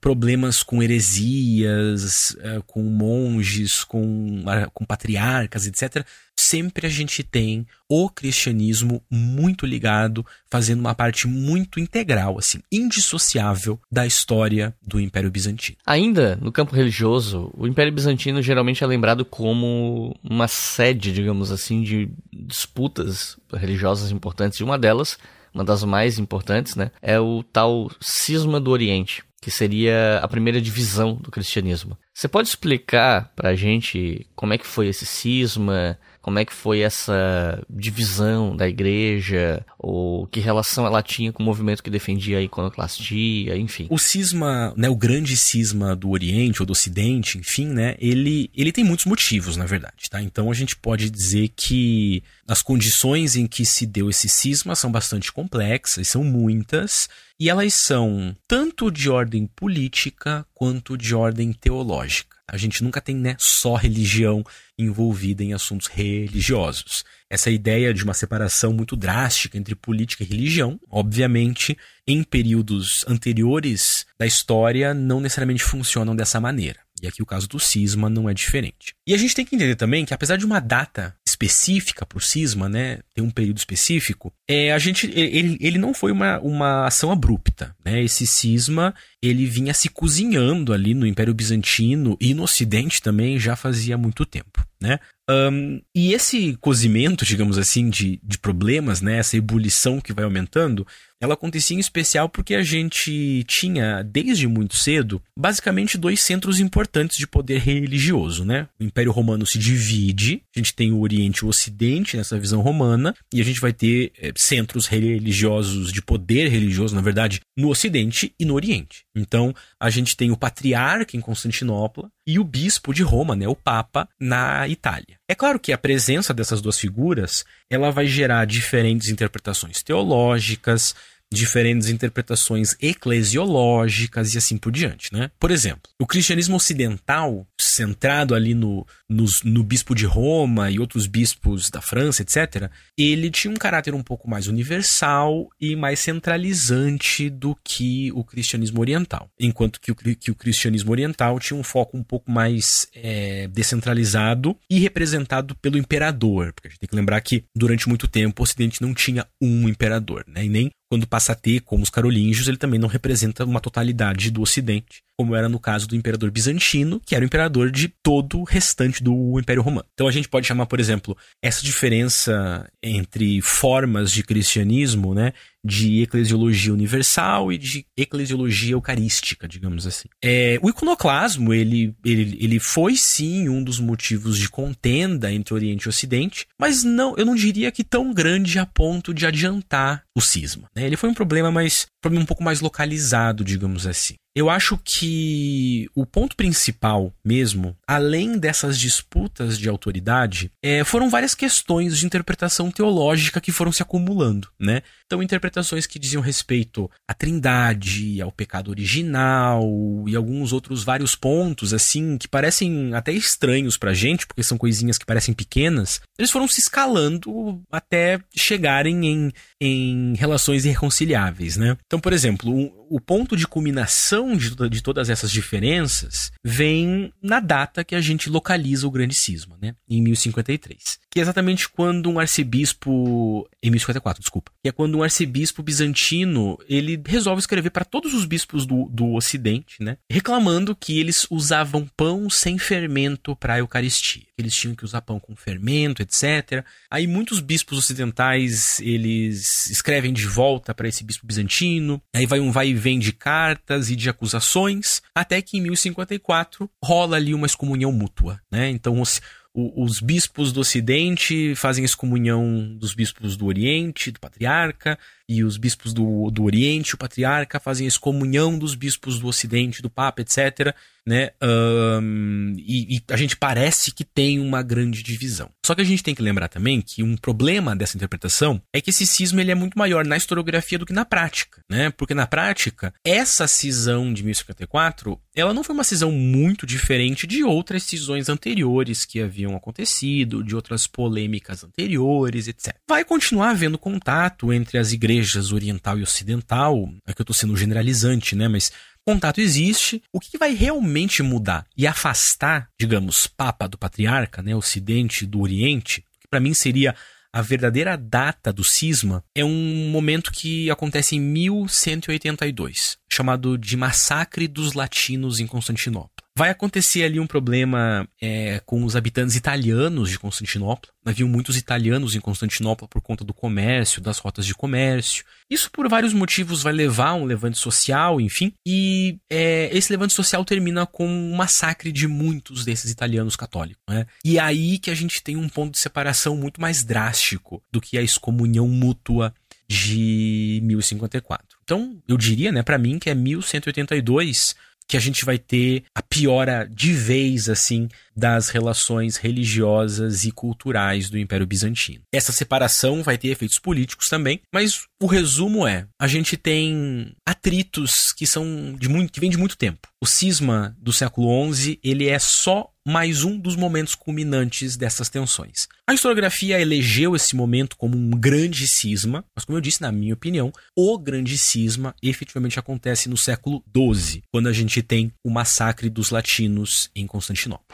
problemas com heresias, é, com monges, com, com patriarcas, etc sempre a gente tem o cristianismo muito ligado, fazendo uma parte muito integral, assim, indissociável da história do Império Bizantino. Ainda no campo religioso, o Império Bizantino geralmente é lembrado como uma sede, digamos assim, de disputas religiosas importantes, e uma delas, uma das mais importantes, né, é o tal Cisma do Oriente que seria a primeira divisão do cristianismo. Você pode explicar para a gente como é que foi esse cisma, como é que foi essa divisão da igreja, ou que relação ela tinha com o movimento que defendia a iconoclastia, enfim. O cisma, né, o grande cisma do Oriente ou do Ocidente, enfim, né, ele, ele tem muitos motivos, na verdade, tá? Então a gente pode dizer que as condições em que se deu esse cisma são bastante complexas, são muitas, e elas são tanto de ordem política quanto de ordem teológica. A gente nunca tem né, só religião envolvida em assuntos religiosos. Essa ideia de uma separação muito drástica entre política e religião, obviamente, em períodos anteriores da história, não necessariamente funcionam dessa maneira. E aqui o caso do cisma não é diferente. E a gente tem que entender também que, apesar de uma data específica para o cisma, né, ter um período específico, é, a gente, ele, ele não foi uma, uma ação abrupta. Né? Esse cisma ele vinha se cozinhando ali no Império Bizantino e no Ocidente também já fazia muito tempo. Né? Um, e esse cozimento, digamos assim, de, de problemas, né, essa ebulição que vai aumentando, ela acontecia em especial porque a gente tinha, desde muito cedo, basicamente dois centros importantes de poder religioso, né? O Império Romano se divide, a gente tem o Oriente e o Ocidente nessa visão romana, e a gente vai ter é, centros religiosos de poder religioso, na verdade, no Ocidente e no Oriente. Então, a gente tem o patriarca em Constantinopla e o bispo de Roma, né, o Papa, na Itália. É claro que a presença dessas duas figuras, ela vai gerar diferentes interpretações teológicas, diferentes interpretações eclesiológicas e assim por diante, né? Por exemplo, o cristianismo ocidental, centrado ali no, no, no bispo de Roma e outros bispos da França, etc., ele tinha um caráter um pouco mais universal e mais centralizante do que o cristianismo oriental. Enquanto que o, que o cristianismo oriental tinha um foco um pouco mais é, descentralizado e representado pelo imperador. Porque a gente tem que lembrar que durante muito tempo o Ocidente não tinha um imperador, né? E nem quando passa a ter, como os carolíngios, ele também não representa uma totalidade do Ocidente, como era no caso do imperador bizantino, que era o imperador de todo o restante do Império Romano. Então a gente pode chamar, por exemplo, essa diferença entre formas de cristianismo, né, de eclesiologia universal e de eclesiologia eucarística, digamos assim. É, o iconoclasmo, ele, ele, ele foi sim um dos motivos de contenda entre Oriente e Ocidente, mas não, eu não diria que tão grande a ponto de adiantar o cisma. Né? Ele foi um problema mais, problema um pouco mais localizado, digamos assim. Eu acho que o ponto principal mesmo, além dessas disputas de autoridade, é, foram várias questões de interpretação teológica que foram se acumulando, né? Então, interpretações que diziam respeito à trindade, ao pecado original e alguns outros vários pontos, assim, que parecem até estranhos pra gente, porque são coisinhas que parecem pequenas, eles foram se escalando até chegarem em, em relações irreconciliáveis, né? Então, por exemplo, o, ponto de culminação de, de todas essas diferenças vem na data que a gente localiza o grande cisma, né? Em 1053 que é exatamente quando um arcebispo em 1054, desculpa, que é quando um arcebispo bizantino ele resolve escrever para todos os bispos do, do Ocidente, né, reclamando que eles usavam pão sem fermento para a Eucaristia, que eles tinham que usar pão com fermento, etc. Aí muitos bispos ocidentais eles escrevem de volta para esse bispo bizantino, aí vai um vai e vem de cartas e de acusações, até que em 1054 rola ali uma excomunhão mútua, né? Então os os bispos do Ocidente fazem excomunhão dos bispos do Oriente, do patriarca, e os bispos do, do Oriente, o patriarca, fazem excomunhão dos bispos do Ocidente, do Papa, etc. Né? Um, e, e, a gente parece que tem uma grande divisão. Só que a gente tem que lembrar também que um problema dessa interpretação é que esse cisma ele é muito maior na historiografia do que na prática, né? Porque na prática, essa cisão de 1054, ela não foi uma cisão muito diferente de outras cisões anteriores que haviam acontecido, de outras polêmicas anteriores, etc. Vai continuar havendo contato entre as igrejas oriental e ocidental, é que eu estou sendo generalizante, né? Mas contato existe. O que vai realmente mudar e afastar, digamos, Papa do Patriarca, né, Ocidente do Oriente, que para mim seria a verdadeira data do cisma, é um momento que acontece em 1182, chamado de Massacre dos Latinos em Constantinopla. Vai acontecer ali um problema é, com os habitantes italianos de Constantinopla. Havia muitos italianos em Constantinopla por conta do comércio, das rotas de comércio. Isso por vários motivos vai levar a um levante social, enfim. E é, esse levante social termina com um massacre de muitos desses italianos católicos. Né? E é aí que a gente tem um ponto de separação muito mais drástico do que a excomunhão mútua de 1054. Então, eu diria, né, para mim que é 1182 que a gente vai ter a piora de vez, assim, das relações religiosas e culturais do Império Bizantino. Essa separação vai ter efeitos políticos também, mas o resumo é: a gente tem atritos que são de muito, que vem de muito tempo. O cisma do século XI ele é só mais um dos momentos culminantes dessas tensões. A historiografia elegeu esse momento como um grande cisma, mas como eu disse, na minha opinião, o grande cisma efetivamente acontece no século XII, quando a gente tem o massacre dos latinos em Constantinopla.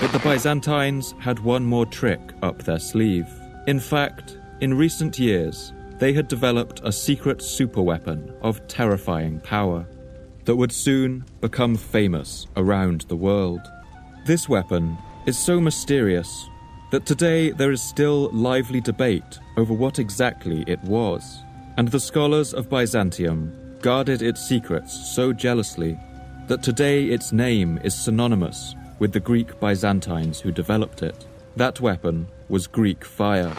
But the Byzantines had one more trick up their sleeve. In fact, in recent years, they had developed a secret superweapon of terrifying power. That would soon become famous around the world. This weapon is so mysterious that today there is still lively debate over what exactly it was, and the scholars of Byzantium guarded its secrets so jealously that today its name is synonymous with the Greek Byzantines who developed it. That weapon was Greek fire.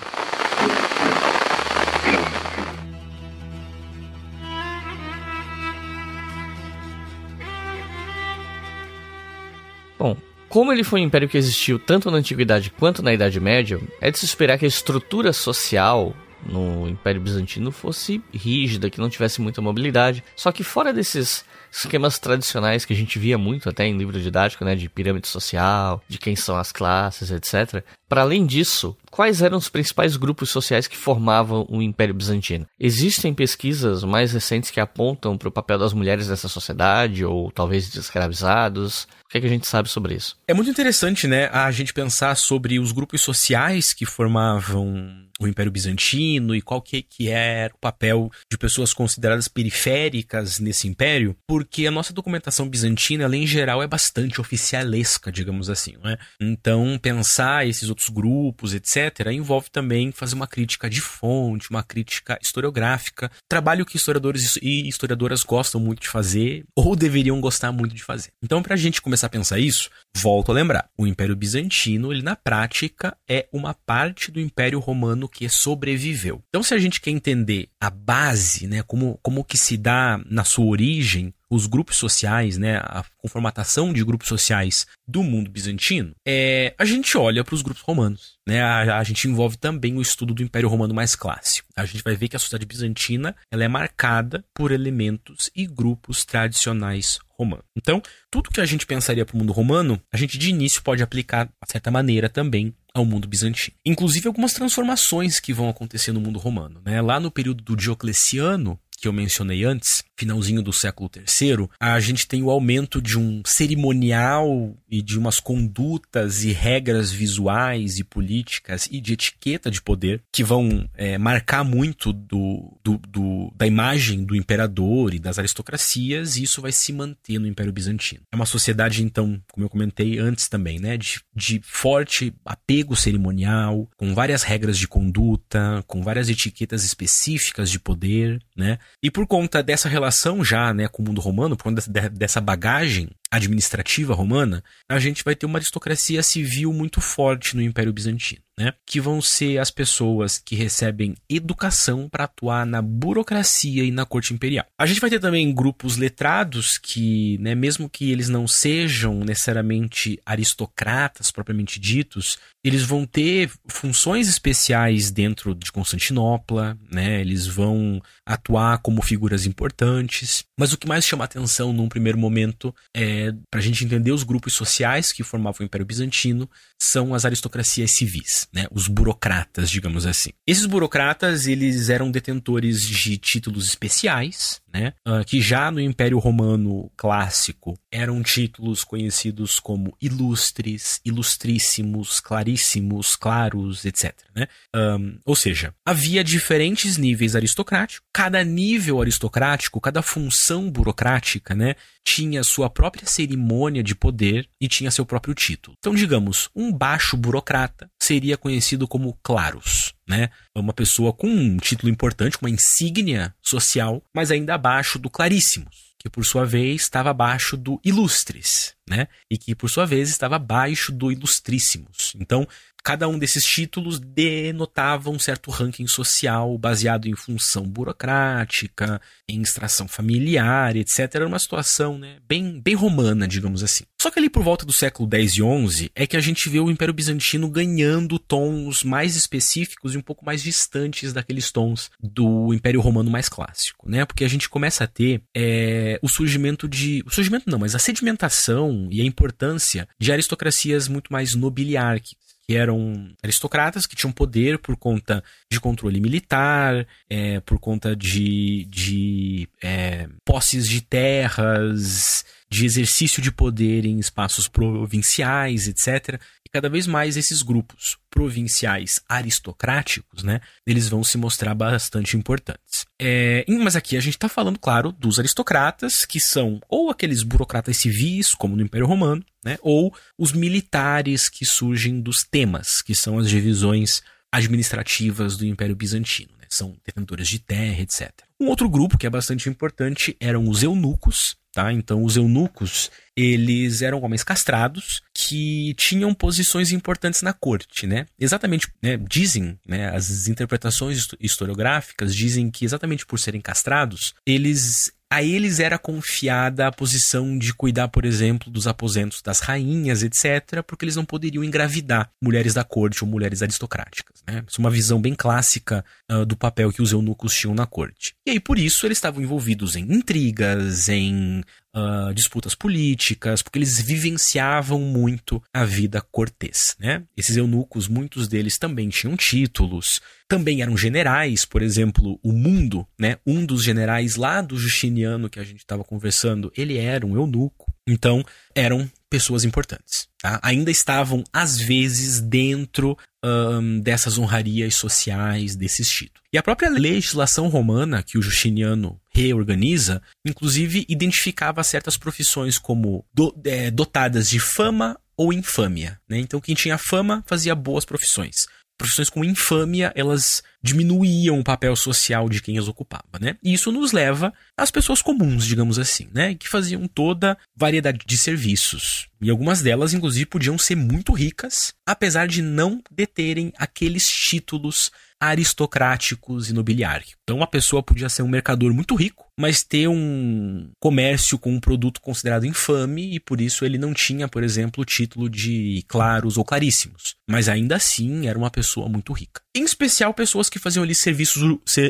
Bom, como ele foi um império que existiu tanto na Antiguidade quanto na Idade Média, é de se esperar que a estrutura social no Império Bizantino fosse rígida, que não tivesse muita mobilidade. Só que fora desses esquemas tradicionais que a gente via muito até em livro didático, né, de pirâmide social, de quem são as classes, etc. Para além disso, quais eram os principais grupos sociais que formavam o Império Bizantino? Existem pesquisas mais recentes que apontam para o papel das mulheres nessa sociedade, ou talvez de escravizados? O que, é que a gente sabe sobre isso? É muito interessante, né, a gente pensar sobre os grupos sociais que formavam o Império Bizantino e qual que, que era o papel de pessoas consideradas periféricas nesse império, porque a nossa documentação bizantina, ela em geral é bastante oficialesca, digamos assim, não é? Então, pensar esses outros grupos, etc., envolve também fazer uma crítica de fonte, uma crítica historiográfica, trabalho que historiadores e historiadoras gostam muito de fazer ou deveriam gostar muito de fazer. Então, para a gente começar a pensar isso, volto a lembrar, o Império Bizantino, ele na prática é uma parte do Império Romano que sobreviveu. Então, se a gente quer entender a base, né, como, como que se dá na sua origem os grupos sociais, né, a conformatação de grupos sociais do mundo bizantino, é, a gente olha para os grupos romanos. Né, a, a, gente envolve também o estudo do Império Romano mais clássico. A gente vai ver que a sociedade bizantina ela é marcada por elementos e grupos tradicionais romanos. Então, tudo que a gente pensaria para o mundo romano, a gente de início pode aplicar, de certa maneira, também ao mundo bizantino. Inclusive algumas transformações que vão acontecer no mundo romano. Né? Lá no período do Diocleciano, que eu mencionei antes, finalzinho do século III, a gente tem o aumento de um cerimonial e de umas condutas e regras visuais e políticas e de etiqueta de poder que vão é, marcar muito do, do, do, da imagem do imperador e das aristocracias, e isso vai se manter no Império Bizantino. É uma sociedade, então, como eu comentei antes também, né, de, de forte apego cerimonial, com várias regras de conduta, com várias etiquetas específicas de poder, né? E por conta dessa relação já né, com o mundo romano, por conta dessa bagagem administrativa romana, a gente vai ter uma aristocracia civil muito forte no Império Bizantino né? Que vão ser as pessoas que recebem educação para atuar na burocracia e na corte imperial. A gente vai ter também grupos letrados que, né, mesmo que eles não sejam necessariamente aristocratas propriamente ditos, eles vão ter funções especiais dentro de Constantinopla, né? Eles vão atuar como figuras importantes. Mas o que mais chama atenção num primeiro momento é para a gente entender os grupos sociais que formavam o Império Bizantino são as aristocracias civis né, os burocratas, digamos assim. Esses burocratas, eles eram detentores de títulos especiais, né, uh, que já no Império Romano clássico eram títulos conhecidos como ilustres, ilustríssimos, claríssimos, claros, etc. Né? Um, ou seja, havia diferentes níveis aristocráticos, cada nível aristocrático, cada função burocrática, né, tinha sua própria cerimônia de poder e tinha seu próprio título. Então, digamos, um baixo burocrata seria conhecido como Clarus, né? Uma pessoa com um título importante, uma insígnia social, mas ainda abaixo do Claríssimos, que por sua vez estava abaixo do Ilustres, né? E que por sua vez estava abaixo do Ilustríssimos. Então, Cada um desses títulos denotava um certo ranking social baseado em função burocrática, em extração familiar, etc. Era uma situação né, bem, bem romana, digamos assim. Só que ali por volta do século X e XI é que a gente vê o Império Bizantino ganhando tons mais específicos e um pouco mais distantes daqueles tons do Império Romano mais clássico, né? Porque a gente começa a ter é, o surgimento de... O surgimento não, mas a sedimentação e a importância de aristocracias muito mais nobiliárquicas que eram aristocratas que tinham poder por conta de controle militar, é, por conta de, de é, posses de terras, de exercício de poder em espaços provinciais, etc. E cada vez mais esses grupos provinciais aristocráticos, né, eles vão se mostrar bastante importantes. É, mas aqui a gente está falando, claro, dos aristocratas, que são ou aqueles burocratas civis, como no Império Romano, né, ou os militares que surgem dos temas, que são as divisões administrativas do Império Bizantino. Né, são detentores de terra, etc. Um outro grupo que é bastante importante eram os eunucos, Tá? Então, os eunucos, eles eram homens castrados que tinham posições importantes na corte, né? Exatamente, né? dizem, né? As interpretações historiográficas dizem que exatamente por serem castrados, eles A eles era confiada a posição de cuidar, por exemplo, dos aposentos das rainhas, etc., porque eles não poderiam engravidar mulheres da corte ou mulheres aristocráticas. Né? Isso é uma visão bem clássica uh, do papel que os eunucos tinham na corte. E aí, por isso, eles estavam envolvidos em intrigas, em uh, disputas políticas, porque eles vivenciavam muito a vida cortês, né? Esses eunucos, muitos deles também tinham títulos, também eram generais, por exemplo, o Mundo, né? Um dos generais lá do Justiniano que a gente estava conversando, ele era um eunuco. Então, eram pessoas importantes. Tá? Ainda estavam, às vezes, dentro um, dessas honrarias sociais, desses títulos. E a própria legislação romana, que o Justiniano reorganiza, inclusive identificava certas profissões como do, é, dotadas de fama ou infâmia. Né? Então, quem tinha fama fazia boas profissões profissões com infâmia, elas diminuíam o papel social de quem as ocupava, né? E isso nos leva às pessoas comuns, digamos assim, né? Que faziam toda variedade de serviços. E algumas delas, inclusive, podiam ser muito ricas, apesar de não deterem aqueles títulos aristocráticos e nobiliárquicos. Então, uma pessoa podia ser um mercador muito rico, mas ter um comércio com um produto considerado infame e por isso ele não tinha, por exemplo, o título de claros ou claríssimos. Mas ainda assim era uma pessoa muito rica. Em especial pessoas que faziam ali serviços,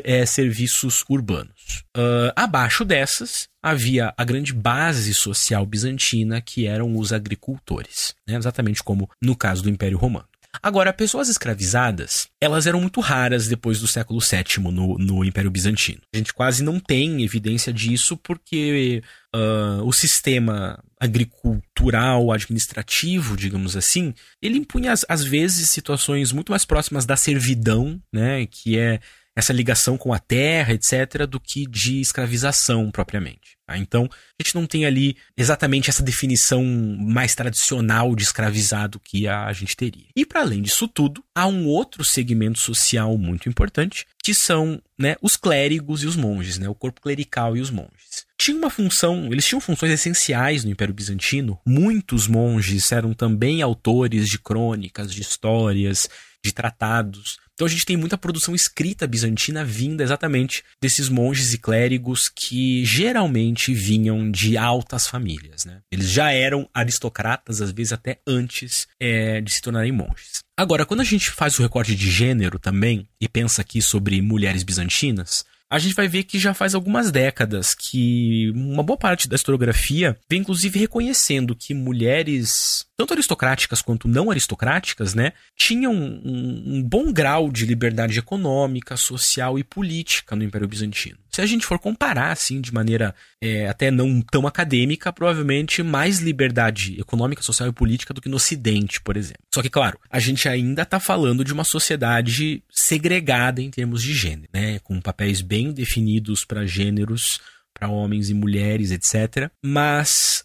é, serviços urbanos. Uh, abaixo dessas havia a grande base social bizantina que eram os agricultores, né? exatamente como no caso do Império Romano. Agora, pessoas escravizadas, elas eram muito raras depois do século VII no, no Império Bizantino. A gente quase não tem evidência disso porque uh, o sistema agricultural, administrativo, digamos assim, ele impunha às vezes situações muito mais próximas da servidão, né, que é essa ligação com a terra, etc., do que de escravização propriamente. Tá? Então, a gente não tem ali exatamente essa definição mais tradicional de escravizado que a gente teria. E para além disso tudo, há um outro segmento social muito importante, que são né, os clérigos e os monges, né, o corpo clerical e os monges. Tinha uma função, eles tinham funções essenciais no Império Bizantino. Muitos monges eram também autores de crônicas, de histórias, de tratados. Então a gente tem muita produção escrita bizantina vinda exatamente desses monges e clérigos que geralmente vinham de altas famílias. Né? Eles já eram aristocratas, às vezes até antes é, de se tornarem monges. Agora, quando a gente faz o recorte de gênero também e pensa aqui sobre mulheres bizantinas, a gente vai ver que já faz algumas décadas que uma boa parte da historiografia vem inclusive reconhecendo que mulheres, tanto aristocráticas quanto não aristocráticas, né, tinham um, um bom grau de liberdade econômica, social e política no Império Bizantino. Se a gente for comparar, assim, de maneira é, até não tão acadêmica, provavelmente mais liberdade econômica, social e política do que no Ocidente, por exemplo. Só que, claro, a gente ainda está falando de uma sociedade segregada em termos de gênero, né? Com papéis bem definidos para gêneros para homens e mulheres, etc. Mas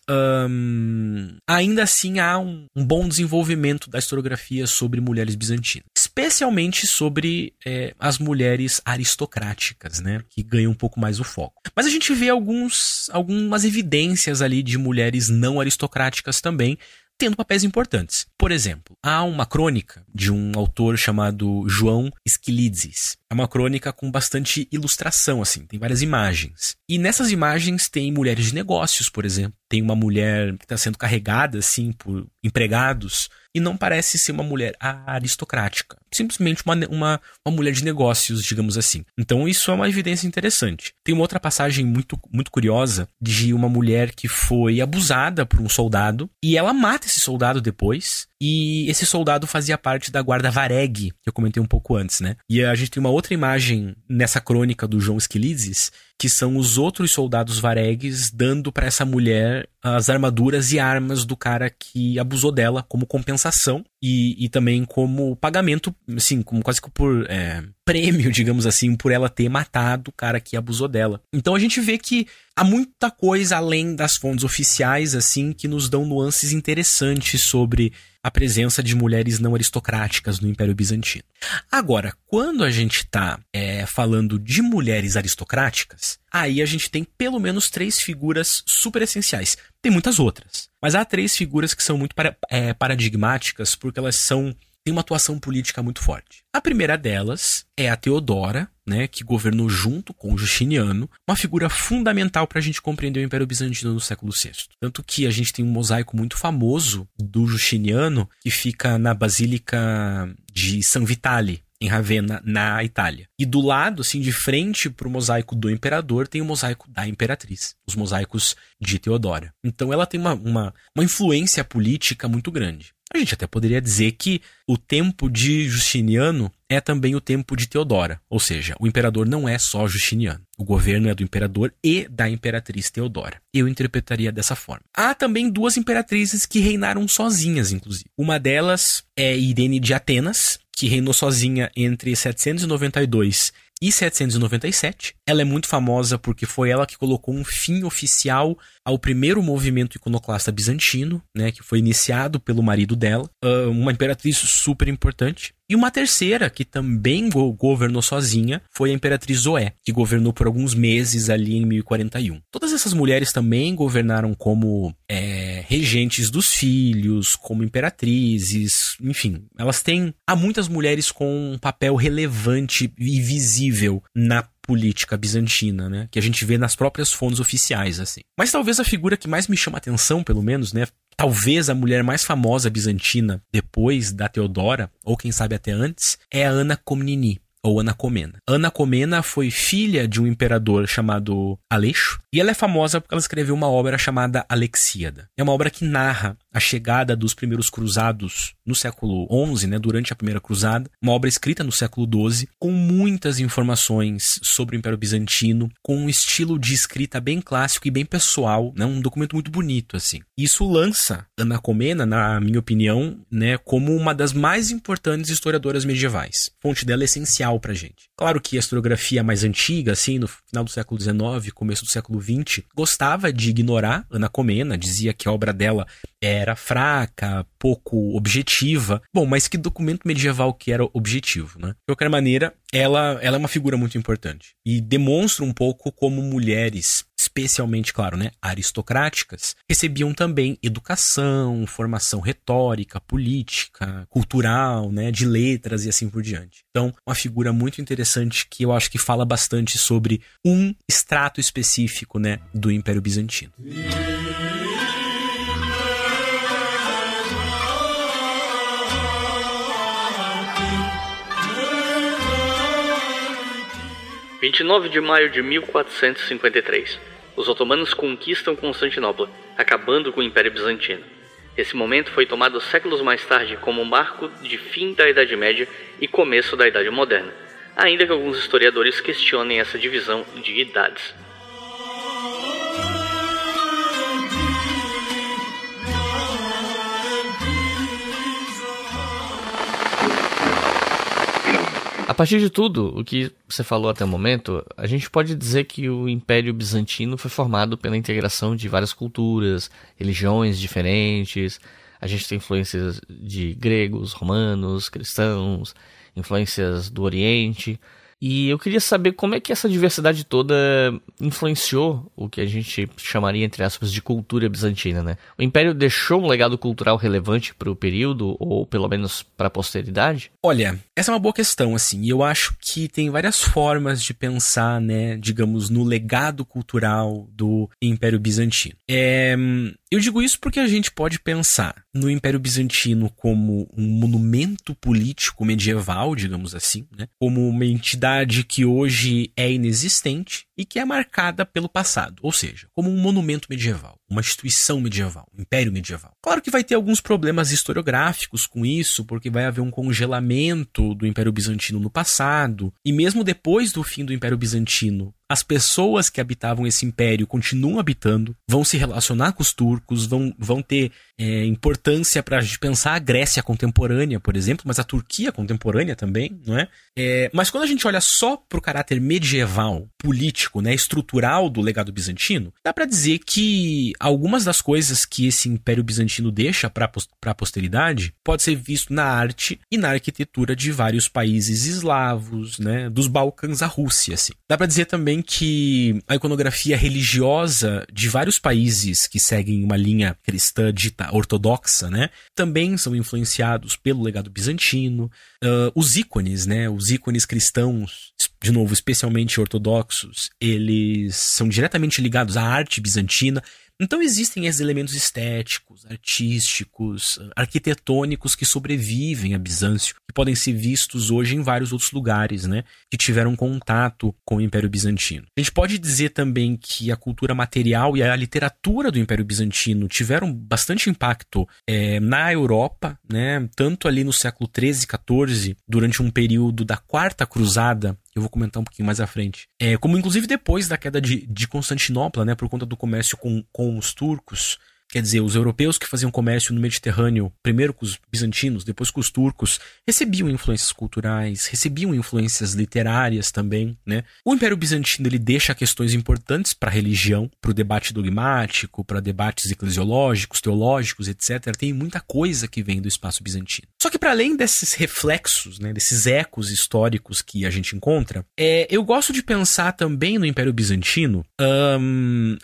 ainda assim há um, um, bom desenvolvimento da historiografia sobre mulheres bizantinas, especialmente sobre é, as mulheres aristocráticas, né, que ganham um pouco mais o foco. Mas a gente vê alguns, algumas evidências ali de mulheres não aristocráticas também tendo papéis importantes. Por exemplo, há uma crônica de um autor chamado João Esquilidzes. É uma crônica com bastante ilustração, assim, tem várias imagens. E nessas imagens tem mulheres de negócios, por exemplo. Tem uma mulher que está sendo carregada, assim, por empregados e não parece ser uma mulher aristocrática. Simplesmente uma, uma, uma mulher de negócios, digamos assim. Então isso é uma evidência interessante. Tem uma outra passagem muito, muito curiosa de uma mulher que foi abusada por um soldado e ela mata esse soldado depois. E esse soldado fazia parte da guarda Vareg, que eu comentei um pouco antes, né? E a gente tem uma outra imagem nessa crônica do João Esquilizes, que são os outros soldados varegues dando para essa mulher as armaduras e armas do cara que abusou dela como compensação e, e também como pagamento, assim, como quase que por é, prêmio, digamos assim, por ela ter matado o cara que abusou dela. Então a gente vê que há muita coisa além das fontes oficiais, assim, que nos dão nuances interessantes sobre a presença de mulheres não aristocráticas no Império Bizantino. Agora, quando a gente está é, falando de mulheres aristocráticas, aí a gente tem pelo menos três figuras super essenciais. Tem muitas outras, mas há três figuras que são muito para, é, paradigmáticas porque elas são têm uma atuação política muito forte. A primeira delas é a Teodora, né, que governou junto com Justiniano, uma figura fundamental para a gente compreender o Império Bizantino no século VI. Tanto que a gente tem um mosaico muito famoso do Justiniano que fica na Basílica de San Vitale, em Ravenna, na Itália. E do lado, assim, de frente para o mosaico do imperador, tem o mosaico da imperatriz, os mosaicos de Teodora. Então ela tem uma, uma, uma influência política muito grande. A gente até poderia dizer que o tempo de Justiniano é também o tempo de Teodora, ou seja, o imperador não é só Justiniano. O governo é do imperador e da imperatriz Teodora. Eu interpretaria dessa forma. Há também duas imperatrizes que reinaram sozinhas, inclusive. Uma delas é Irene de Atenas, que reinou sozinha entre 792 e 797. Ela é muito famosa porque foi ela que colocou um fim oficial ao primeiro movimento iconoclasta bizantino, né, que foi iniciado pelo marido dela, ah, uma imperatriz super importante. E uma terceira, que também go governou sozinha, foi a Imperatriz Zoé, que governou por alguns meses ali em 1041. Todas essas mulheres também governaram como é, regentes dos filhos, como imperatrizes, enfim. Elas têm. Há muitas mulheres com um papel relevante e visível na política bizantina, né? Que a gente vê nas próprias fontes oficiais, assim. Mas talvez a figura que mais me chama atenção, pelo menos, né? talvez a mulher mais famosa bizantina depois da Teodora, ou quem sabe até antes, é a Ana Comnini, ou Ana Comena. Ana Comena foi filha de um imperador chamado Aleixo, e ela é famosa porque ela escreveu uma obra chamada Alexíada. É uma obra que narra a chegada dos primeiros cruzados no século XI, né, durante a primeira cruzada, uma obra escrita no século XII, com muitas informações sobre o Império Bizantino, com um estilo de escrita bem clássico e bem pessoal, né, um documento muito bonito assim. Isso lança Ana Comena, na minha opinião, né, como uma das mais importantes historiadoras medievais. A fonte dela é essencial pra gente. Claro que a historiografia mais antiga, assim, no final do século XIX, começo do século XX, gostava de ignorar Ana Comena, dizia que a obra dela era fraca, pouco objetiva. Bom, mas que documento medieval que era objetivo, né? De qualquer maneira, ela, ela é uma figura muito importante e demonstra um pouco como mulheres, especialmente, claro, né, aristocráticas, recebiam também educação, formação retórica, política, cultural, né, de letras e assim por diante. Então, uma figura muito interessante que eu acho que fala bastante sobre um extrato específico, né, do Império Bizantino. 29 de maio de 1453. Os otomanos conquistam Constantinopla, acabando com o Império Bizantino. Esse momento foi tomado séculos mais tarde como marco de fim da Idade Média e começo da Idade Moderna, ainda que alguns historiadores questionem essa divisão de idades. Partir de tudo o que você falou até o momento, a gente pode dizer que o Império Bizantino foi formado pela integração de várias culturas, religiões diferentes. A gente tem influências de gregos, romanos, cristãos, influências do Oriente. E eu queria saber como é que essa diversidade toda influenciou o que a gente chamaria, entre aspas, de cultura bizantina, né? O Império deixou um legado cultural relevante para o período, ou pelo menos para a posteridade? Olha, essa é uma boa questão, assim, e eu acho que tem várias formas de pensar, né, digamos, no legado cultural do Império Bizantino. É, eu digo isso porque a gente pode pensar no Império Bizantino como um monumento político medieval, digamos assim, né? como uma entidade que hoje é inexistente e que é marcada pelo passado, ou seja, como um monumento medieval, uma instituição medieval, um império medieval. Claro que vai ter alguns problemas historiográficos com isso, porque vai haver um congelamento do Império Bizantino no passado, e mesmo depois do fim do Império Bizantino, as pessoas que habitavam esse império continuam habitando, vão se relacionar com os turcos, vão, vão ter é, importância para a gente pensar a Grécia contemporânea, por exemplo, mas a Turquia contemporânea também, não é? é mas quando a gente olha só para o caráter medieval, político, né, estrutural do legado bizantino, dá para dizer que algumas das coisas que esse império bizantino deixa para a posteridade pode ser visto na arte e na arquitetura de vários países eslavos, né, dos Balcãs à Rússia, assim. Dá para dizer também que a iconografia religiosa de vários países que seguem uma linha cristã dita ortodoxa, né? Também são influenciados pelo legado bizantino. Uh, os ícones, né? Os ícones cristãos, de novo, especialmente ortodoxos, eles são diretamente ligados à arte bizantina. Então existem esses elementos estéticos, artísticos, arquitetônicos que sobrevivem a Bizâncio, que podem ser vistos hoje em vários outros lugares, né, que tiveram contato com o Império Bizantino. A gente pode dizer também que a cultura material e a literatura do Império Bizantino tiveram bastante impacto é, na Europa, né, tanto ali no século 13 e 14, durante um período da Quarta Cruzada, eu vou comentar um pouquinho mais à frente. É, como inclusive depois da queda de, de Constantinopla, né, por conta do comércio com, com os turcos, Quer dizer, os europeus que faziam comércio no Mediterrâneo, primeiro com os bizantinos, depois com os turcos, recebiam influências culturais, recebiam influências literárias também, né? O Império Bizantino ele deixa questões importantes para a religião, para o debate dogmático, para debates eclesiológicos, teológicos, etc. Tem muita coisa que vem do espaço bizantino. Só que para além desses reflexos, né, desses ecos históricos que a gente encontra, é, eu gosto de pensar também no Império Bizantino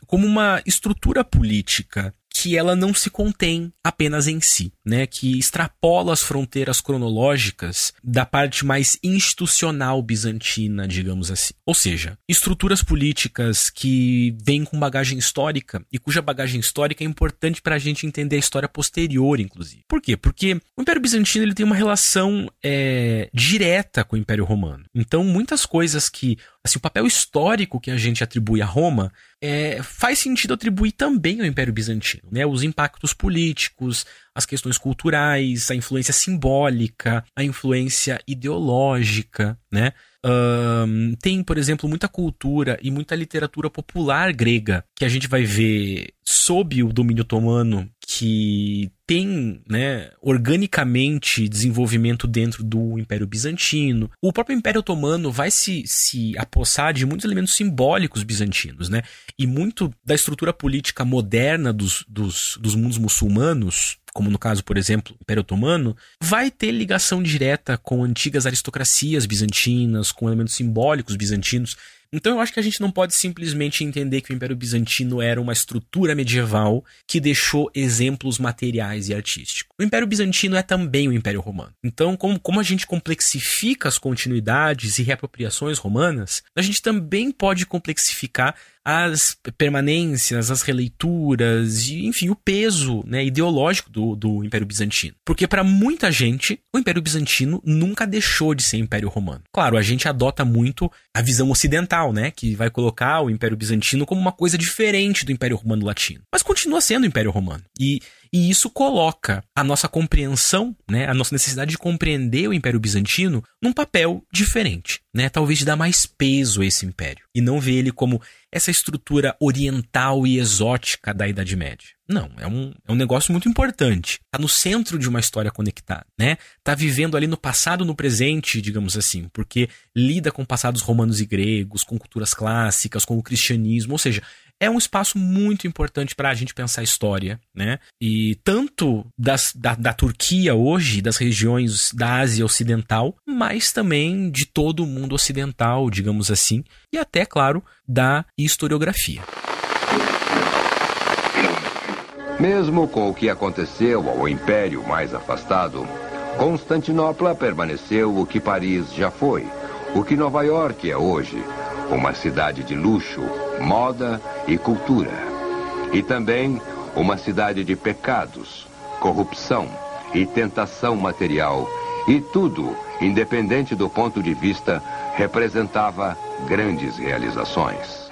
como uma estrutura política que ela não se contém apenas em si, né? Que extrapola as fronteiras cronológicas da parte mais institucional bizantina, digamos assim. Ou seja, estruturas políticas que vêm com bagagem histórica e cuja bagagem histórica é importante para a gente entender a história posterior, inclusive. Por quê? Porque o Império Bizantino ele tem uma relação é, direta com o Império Romano. Então, muitas coisas que assim, o papel histórico que a gente atribui a Roma é, faz sentido atribuir também ao Império Bizantino, né? Os impactos políticos, as questões culturais, a influência simbólica, a influência ideológica, né? Um, tem, por exemplo, muita cultura e muita literatura popular grega que a gente vai ver sob o domínio otomano que tem, né, organicamente desenvolvimento dentro do Império Bizantino. O próprio Império Otomano vai se, se apossar de muitos elementos simbólicos bizantinos, né? E muito da estrutura política moderna dos, dos, dos mundos muçulmanos, como no caso, por exemplo, o Império Otomano, vai ter ligação direta com antigas aristocracias bizantinas, com elementos simbólicos bizantinos. Então eu acho que a gente não pode simplesmente entender que o Império Bizantino era uma estrutura medieval que deixou exemplos materiais e artísticos. O Império Bizantino é também o Império Romano. Então, como, como a gente complexifica as continuidades e reapropriações romanas, a gente também pode complexificar as permanências, as releituras e, enfim, o peso né, ideológico do, do Império Bizantino. Porque para muita gente, o Império Bizantino nunca deixou de ser Império Romano. Claro, a gente adota muito a visão ocidental, né, que vai colocar o Império Bizantino como uma coisa diferente do Império Romano Latino. Mas continua sendo o Império Romano. E e isso coloca a nossa compreensão, né, a nossa necessidade de compreender o Império Bizantino num papel diferente, né, talvez de dar mais peso a esse império e não ver ele como essa estrutura oriental e exótica da Idade Média. Não, é um, é um negócio muito importante. Está no centro de uma história conectada, né? Tá vivendo ali no passado, no presente, digamos assim, porque lida com passados romanos e gregos, com culturas clássicas, com o cristianismo, ou seja, é um espaço muito importante para a gente pensar a história, né? E tanto das, da, da Turquia hoje, das regiões da Ásia Ocidental, mas também de todo o mundo ocidental, digamos assim, e até, claro, da historiografia. Mesmo com o que aconteceu ao império mais afastado, Constantinopla permaneceu o que Paris já foi, o que Nova York é hoje, uma cidade de luxo, moda e cultura. E também uma cidade de pecados, corrupção e tentação material. E tudo, independente do ponto de vista, representava grandes realizações.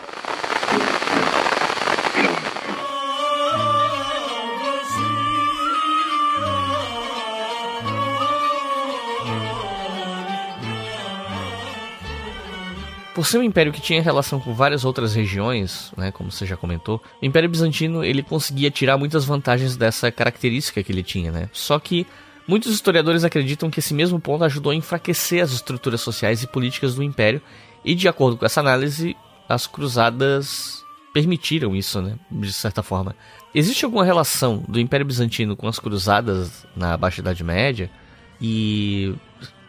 Por ser um império que tinha relação com várias outras regiões, né, como você já comentou, o Império Bizantino ele conseguia tirar muitas vantagens dessa característica que ele tinha, né? Só que muitos historiadores acreditam que esse mesmo ponto ajudou a enfraquecer as estruturas sociais e políticas do império, e de acordo com essa análise, as cruzadas permitiram isso, né, de certa forma. Existe alguma relação do Império Bizantino com as cruzadas na Baixa Idade Média? E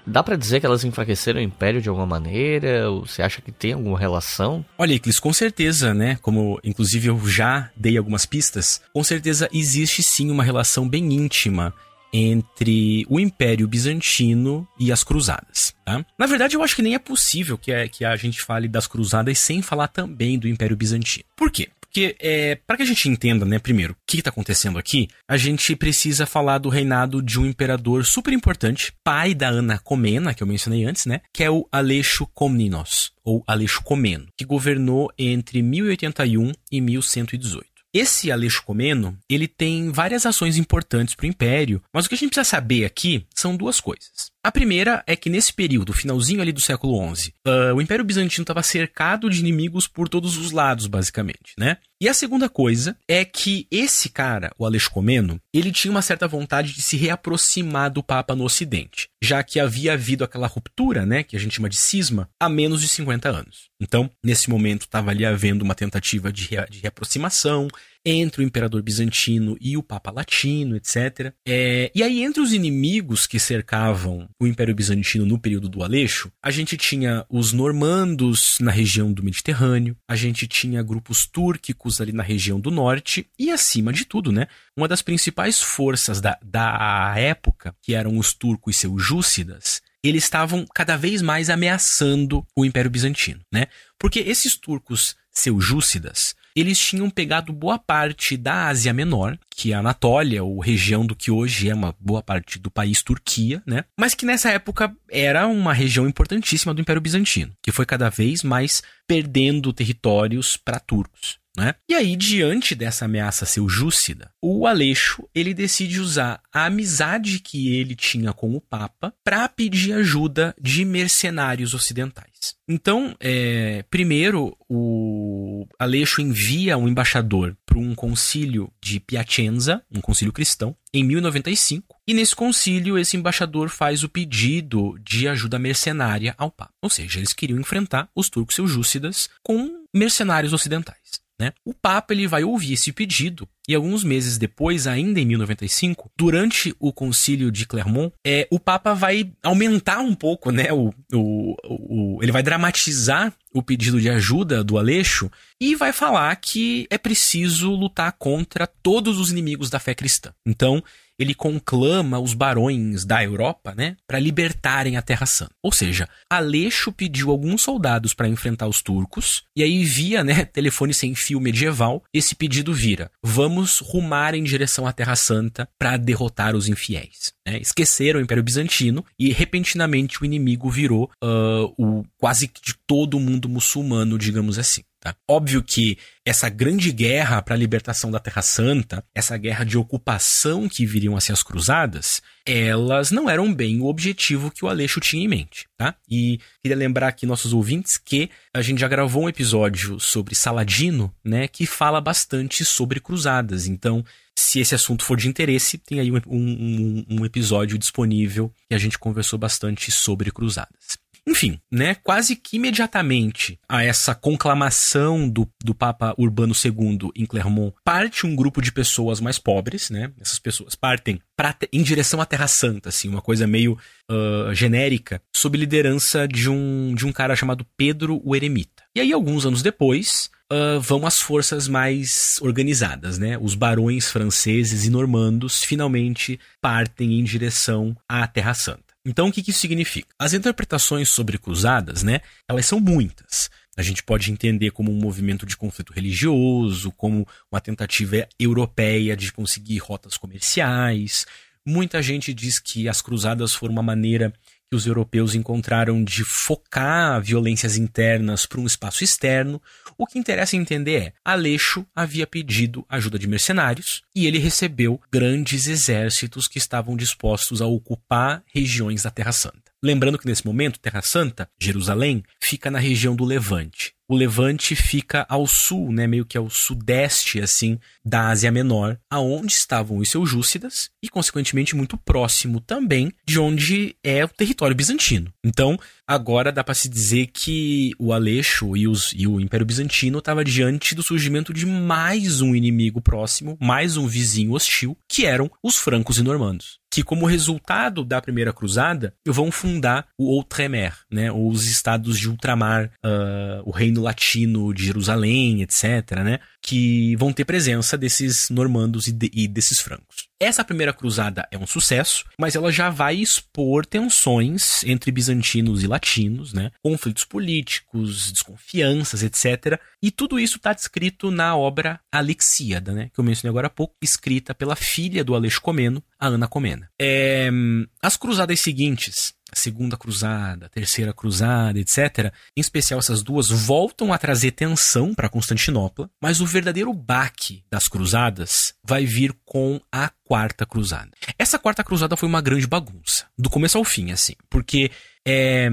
dá para dizer que elas enfraqueceram o Império de alguma maneira? Você acha que tem alguma relação? Olha, Iclis, com certeza, né? Como inclusive eu já dei algumas pistas, com certeza existe sim uma relação bem íntima entre o Império Bizantino e as Cruzadas. Tá? Na verdade, eu acho que nem é possível que a, que a gente fale das Cruzadas sem falar também do Império Bizantino. Por quê? Porque, é, para que a gente entenda, né, primeiro, o que está acontecendo aqui, a gente precisa falar do reinado de um imperador super importante, pai da Ana Comena, que eu mencionei antes, né, que é o Aleixo Komnenos, ou Aleixo Comeno, que governou entre 1081 e 1118. Esse Aleixo Comeno, ele tem várias ações importantes para o Império, mas o que a gente precisa saber aqui são duas coisas. A primeira é que nesse período, finalzinho ali do século XI, uh, o Império Bizantino estava cercado de inimigos por todos os lados, basicamente, né? E a segunda coisa é que esse cara, o Aleixo Comeno, ele tinha uma certa vontade de se reaproximar do Papa no Ocidente, já que havia havido aquela ruptura, né, que a gente chama de cisma, há menos de 50 anos. Então, nesse momento, estava ali havendo uma tentativa de, de reaproximação entre o imperador bizantino e o Papa Latino, etc. É, e aí, entre os inimigos que cercavam o Império Bizantino no período do Aleixo, a gente tinha os normandos na região do Mediterrâneo, a gente tinha grupos túrquicos ali na região do norte, e acima de tudo, né, uma das principais forças da, da época, que eram os turcos seljúcidas, eles estavam cada vez mais ameaçando o Império Bizantino, né? Porque esses turcos seljúcidas, eles tinham pegado boa parte da Ásia Menor, que é a Anatólia, ou região do que hoje é uma boa parte do país Turquia, né? Mas que nessa época era uma região importantíssima do Império Bizantino, que foi cada vez mais perdendo territórios para turcos. Né? E aí, diante dessa ameaça seljúcida, o Aleixo ele decide usar a amizade que ele tinha com o Papa para pedir ajuda de mercenários ocidentais. Então, é, primeiro, o Aleixo envia um embaixador para um concílio de Piacenza, um concílio cristão, em 1095. E nesse concílio, esse embaixador faz o pedido de ajuda mercenária ao Papa. Ou seja, eles queriam enfrentar os turcos seljúcidas com mercenários ocidentais. Né? O Papa ele vai ouvir esse pedido e alguns meses depois, ainda em 1095, durante o concílio de Clermont, é, o Papa vai aumentar um pouco, né? O, o, o, ele vai dramatizar o pedido de ajuda do Aleixo e vai falar que é preciso lutar contra todos os inimigos da fé cristã. Então, ele conclama os barões da Europa, né, para libertarem a Terra Santa. Ou seja, Aleixo pediu alguns soldados para enfrentar os turcos, e aí via, né, telefone sem fio medieval, esse pedido vira: vamos rumar em direção à Terra Santa para derrotar os infiéis. Né? Esqueceram o Império Bizantino e repentinamente o inimigo virou uh, o quase de todo o mundo muçulmano, digamos assim. Tá? Óbvio que essa grande guerra para a libertação da Terra Santa, essa guerra de ocupação que viriam a ser as cruzadas, elas não eram bem o objetivo que o Aleixo tinha em mente, tá? E queria lembrar aqui nossos ouvintes que a gente já gravou um episódio sobre Saladino, né, que fala bastante sobre cruzadas. Então, se esse assunto for de interesse, tem aí um, um, um episódio disponível que a gente conversou bastante sobre cruzadas. Enfim, né, quase que imediatamente a essa conclamação do, do Papa Urbano II em Clermont, parte um grupo de pessoas mais pobres, né? Essas pessoas partem pra, em direção à Terra Santa, assim, uma coisa meio uh, genérica, sob liderança de um, de um cara chamado Pedro o Eremita. E aí, alguns anos depois, Uh, vão as forças mais organizadas, né? Os barões franceses e normandos finalmente partem em direção à Terra Santa. Então, o que, que isso significa? As interpretações sobre cruzadas, né, elas são muitas. A gente pode entender como um movimento de conflito religioso, como uma tentativa europeia de conseguir rotas comerciais. Muita gente diz que as cruzadas foram uma maneira que os europeus encontraram de focar violências internas para um espaço externo. O que interessa entender é: Aleixo havia pedido ajuda de mercenários e ele recebeu grandes exércitos que estavam dispostos a ocupar regiões da Terra Santa. Lembrando que nesse momento, Terra Santa, Jerusalém, fica na região do Levante o Levante fica ao sul, né, meio que ao sudeste assim da Ásia Menor, aonde estavam os seljúcidas e consequentemente muito próximo também de onde é o território bizantino. Então, agora dá para se dizer que o Aleixo e, os, e o Império Bizantino estava diante do surgimento de mais um inimigo próximo, mais um vizinho hostil, que eram os francos e normandos que, como resultado da primeira cruzada, vão fundar o Outremer, né? Os estados de ultramar, uh, o reino latino de Jerusalém, etc., né? Que vão ter presença desses normandos e, de, e desses francos. Essa primeira cruzada é um sucesso, mas ela já vai expor tensões entre bizantinos e latinos, né? Conflitos políticos, desconfianças, etc. E tudo isso está descrito na obra Alexíada, né? Que eu mencionei agora há pouco, escrita pela filha do Aleixo Comeno, a Ana Comena. É... As cruzadas seguintes segunda cruzada, terceira cruzada, etc. Em especial essas duas voltam a trazer tensão para Constantinopla, mas o verdadeiro baque das cruzadas vai vir com a quarta cruzada. Essa quarta cruzada foi uma grande bagunça, do começo ao fim, assim, porque é,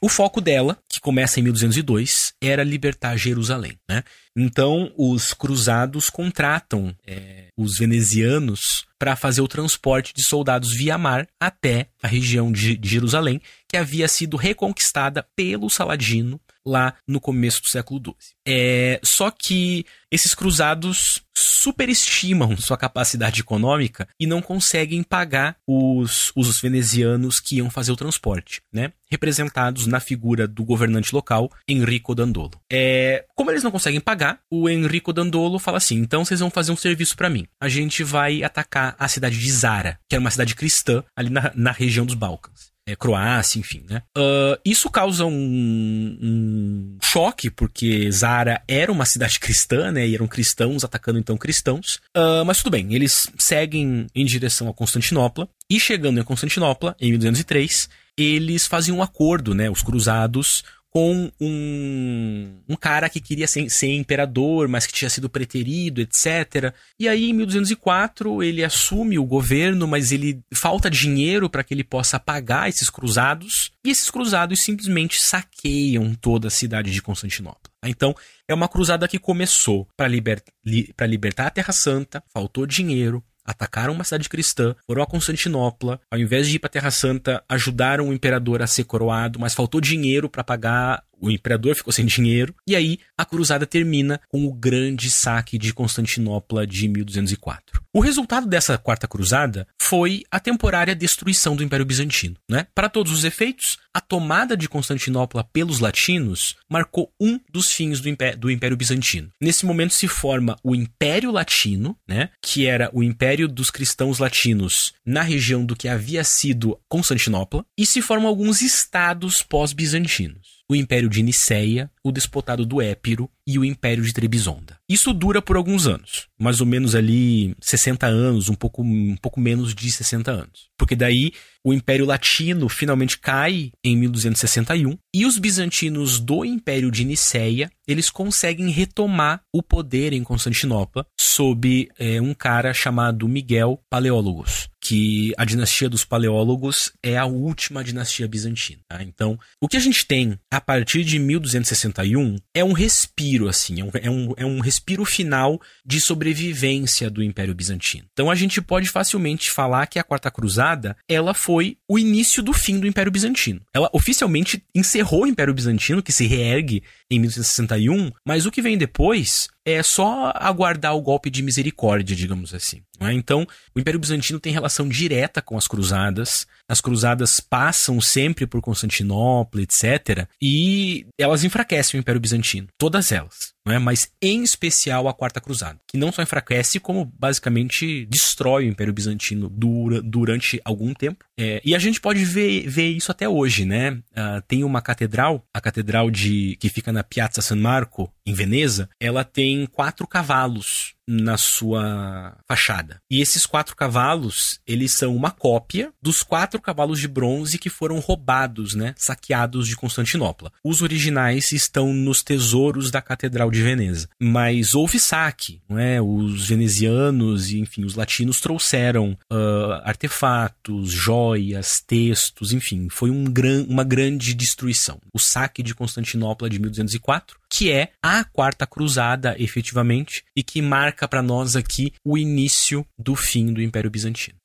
o foco dela, que começa em 1202, era libertar Jerusalém. Né? Então, os cruzados contratam é, os venezianos para fazer o transporte de soldados via mar até a região de, Jerusalém, que havia sido reconquistada pelo Saladino lá no começo do século XII. É, só que esses cruzados superestimam sua capacidade econômica e não conseguem pagar os, os venezianos que iam fazer o transporte, né? Representados na figura do governante local, Enrico Dandolo. É, como eles não conseguem pagar, o Enrico Dandolo fala assim: então vocês vão fazer um serviço para mim. A gente vai atacar a cidade de Zara, que era uma cidade cristã ali na, na região dos Balcãs é, Croácia, enfim, né? Uh, isso causa um, um, choque, porque Zara era uma cidade cristã, né? E eram cristãos atacando então cristãos. Uh, mas tudo bem, eles seguem em direção a Constantinopla. E chegando em Constantinopla, em 1203, eles fazem um acordo, né? Os cruzados com um, um cara que queria ser, ser, imperador, mas que tinha sido preterido, etc. E aí, em 1204, ele assume o governo, mas ele falta dinheiro para que ele possa pagar esses cruzados, e esses cruzados simplesmente saqueiam toda a cidade de Constantinopla. Então, é uma cruzada que começou para liber, li, libertar a Terra Santa, faltou dinheiro, atacaram uma cidade cristã, foram a Constantinopla, ao invés de ir para a Terra Santa, ajudaram o imperador a ser coroado, mas faltou dinheiro para pagar o imperador ficou sem dinheiro, e aí a cruzada termina com o grande saque de Constantinopla de 1204. O resultado dessa quarta cruzada foi a temporária destruição do Império Bizantino. Né? Para todos os efeitos, a tomada de Constantinopla pelos latinos marcou um dos fins do Império, do Império Bizantino. Nesse momento se forma o Império Latino, né? que era o Império dos cristãos latinos na região do que havia sido Constantinopla, e se formam alguns estados pós-bizantinos o Império de Niceia, o Despotado do Épiro e o Império de Trebisonda. Isso dura por alguns anos, mais ou menos ali 60 anos, um pouco, um pouco menos de 60 anos. Porque daí o Império Latino finalmente cai em 1261 e os bizantinos do Império de Niceia eles conseguem retomar o poder em Constantinopla sob é, um cara chamado Miguel Paleólogos, que a dinastia dos Paleólogos é a última dinastia bizantina. Tá? Então, o que a gente tem a partir de 1261 é um respiro, assim, é um, é um, é um respiro final de sobrevivência do Império Bizantino. Então, a gente pode facilmente falar que a Quarta Cruzada ela foi o início do fim do Império Bizantino. Ela oficialmente encerrou o Império Bizantino, que se reergue em 1261, mas o que vem depois é só aguardar o golpe de misericórdia, digamos assim. É? Então, o Império Bizantino tem relação direta com as cruzadas. As cruzadas passam sempre por Constantinopla, etc. E elas enfraquecem o Império Bizantino. Todas elas é? mas em especial a Quarta Cruzada, que não só enfraquece, como basicamente destrói o Império Bizantino dura, durante algum tempo. É, e a gente pode ver, ver isso até hoje, né? Uh, tem uma catedral, a catedral de que fica na Piazza San Marco, em Veneza, ela tem quatro cavalos na sua fachada. E esses quatro cavalos, eles são uma cópia dos quatro cavalos de bronze que foram roubados, né, saqueados de Constantinopla. Os originais estão nos tesouros da Catedral de Veneza. Mas houve saque, não é? Os venezianos e, enfim, os latinos trouxeram uh, artefatos, joias, textos, enfim, foi um gran, uma grande destruição. O saque de Constantinopla de 1204, que é a quarta cruzada, efetivamente, e que marca para nós aqui o início do fim do Império Bizantino.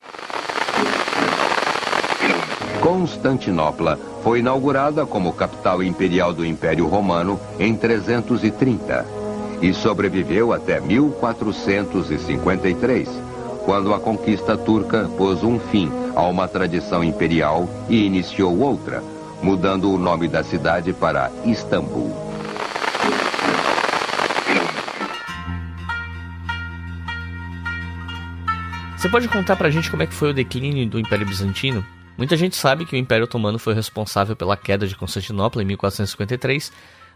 Constantinopla foi inaugurada como capital imperial do Império Romano em 330 e sobreviveu até 1453, quando a conquista turca pôs um fim a uma tradição imperial e iniciou outra, mudando o nome da cidade para Istambul. Você pode contar pra gente como é que foi o declínio do Império Bizantino? Muita gente sabe que o Império Otomano foi responsável pela queda de Constantinopla em 1453,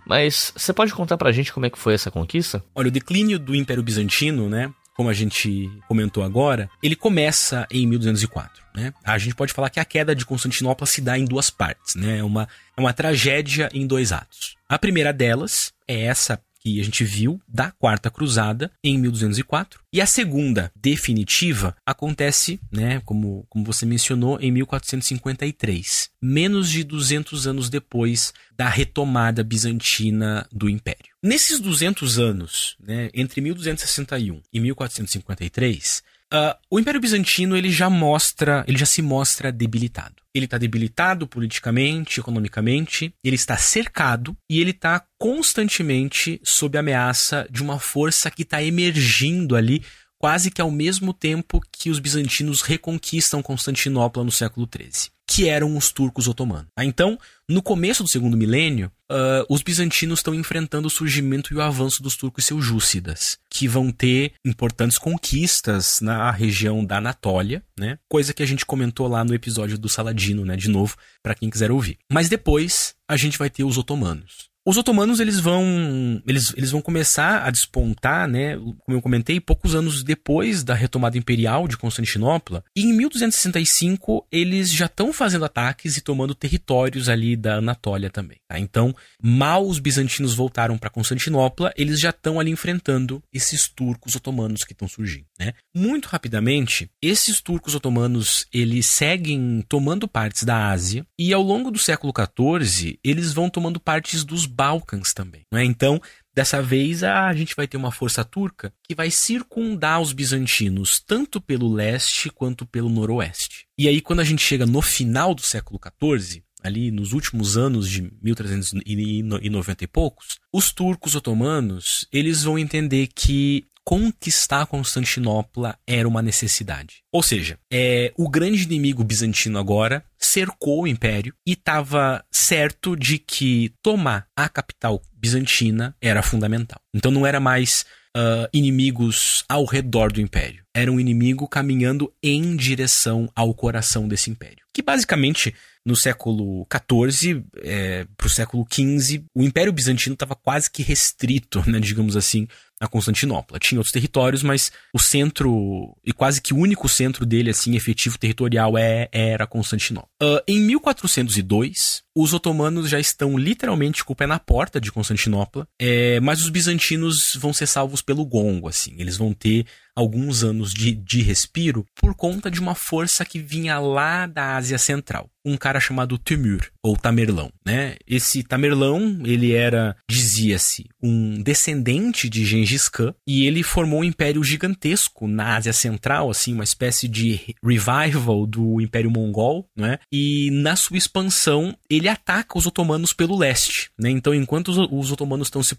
mas você pode contar pra gente como é que foi essa conquista? Olha, o declínio do Império Bizantino, né, como a gente comentou agora, ele começa em 1204. Né? A gente pode falar que a queda de Constantinopla se dá em duas partes, né? É uma, é uma tragédia em dois atos. A primeira delas é essa que a gente viu da Quarta Cruzada em 1204. E a segunda, definitiva, acontece, né, como, como você mencionou, em 1453, menos de 200 anos depois da retomada bizantina do Império. Nesses 200 anos, né, entre 1261 e 1453, Uh, o Império Bizantino ele já mostra, ele já se mostra debilitado. Ele está debilitado politicamente, economicamente, ele está cercado e ele está constantemente sob ameaça de uma força que está emergindo ali quase que ao mesmo tempo que os bizantinos reconquistam Constantinopla no século XIII, que eram os turcos otomanos. Ah, então, no começo do segundo milênio, uh, os bizantinos estão enfrentando o surgimento e o avanço dos turcos seljúcidas, que vão ter importantes conquistas na região da Anatólia, né? Coisa que a gente comentou lá no episódio do Saladino, né? De novo, para quem quiser ouvir. Mas depois a gente vai ter os otomanos. Os otomanos eles vão eles, eles vão começar a despontar, né, como eu comentei, poucos anos depois da retomada imperial de Constantinopla. E em 1265 eles já estão fazendo ataques e tomando territórios ali da Anatólia também. Tá? Então, mal os bizantinos voltaram para Constantinopla, eles já estão ali enfrentando esses turcos otomanos que estão surgindo. Né? Muito rapidamente, esses turcos otomanos eles seguem tomando partes da Ásia e ao longo do século XIV eles vão tomando partes dos Balcãs também. Né? Então, dessa vez a gente vai ter uma força turca que vai circundar os bizantinos tanto pelo leste quanto pelo noroeste. E aí, quando a gente chega no final do século XIV, ali nos últimos anos de 1390 e poucos, os turcos otomanos eles vão entender que conquistar Constantinopla era uma necessidade. Ou seja, é, o grande inimigo bizantino agora cercou o império e estava certo de que tomar a capital bizantina era fundamental. Então não era mais uh, inimigos ao redor do império. Era um inimigo caminhando em direção ao coração desse império. Que basicamente, no século XIV é, para o século XV, o Império Bizantino estava quase que restrito, né, digamos assim, a Constantinopla. Tinha outros territórios, mas o centro, e quase que o único centro dele, assim, efetivo territorial, é, era Constantinopla. Uh, em 1402, os otomanos já estão literalmente com o pé na porta de Constantinopla, é, mas os bizantinos vão ser salvos pelo gongo, assim. Eles vão ter alguns anos de, de respiro por conta de uma força que vinha lá da Ásia Central. Um cara chamado Timur, ou Tamerlão, né? Esse Tamerlão, ele era, dizia-se, um descendente de Gengis Khan, e ele formou um império gigantesco na Ásia Central, assim, uma espécie de revival do Império Mongol, né? E na sua expansão, ele ataca os otomanos pelo leste, né? Então, enquanto os, os otomanos estão se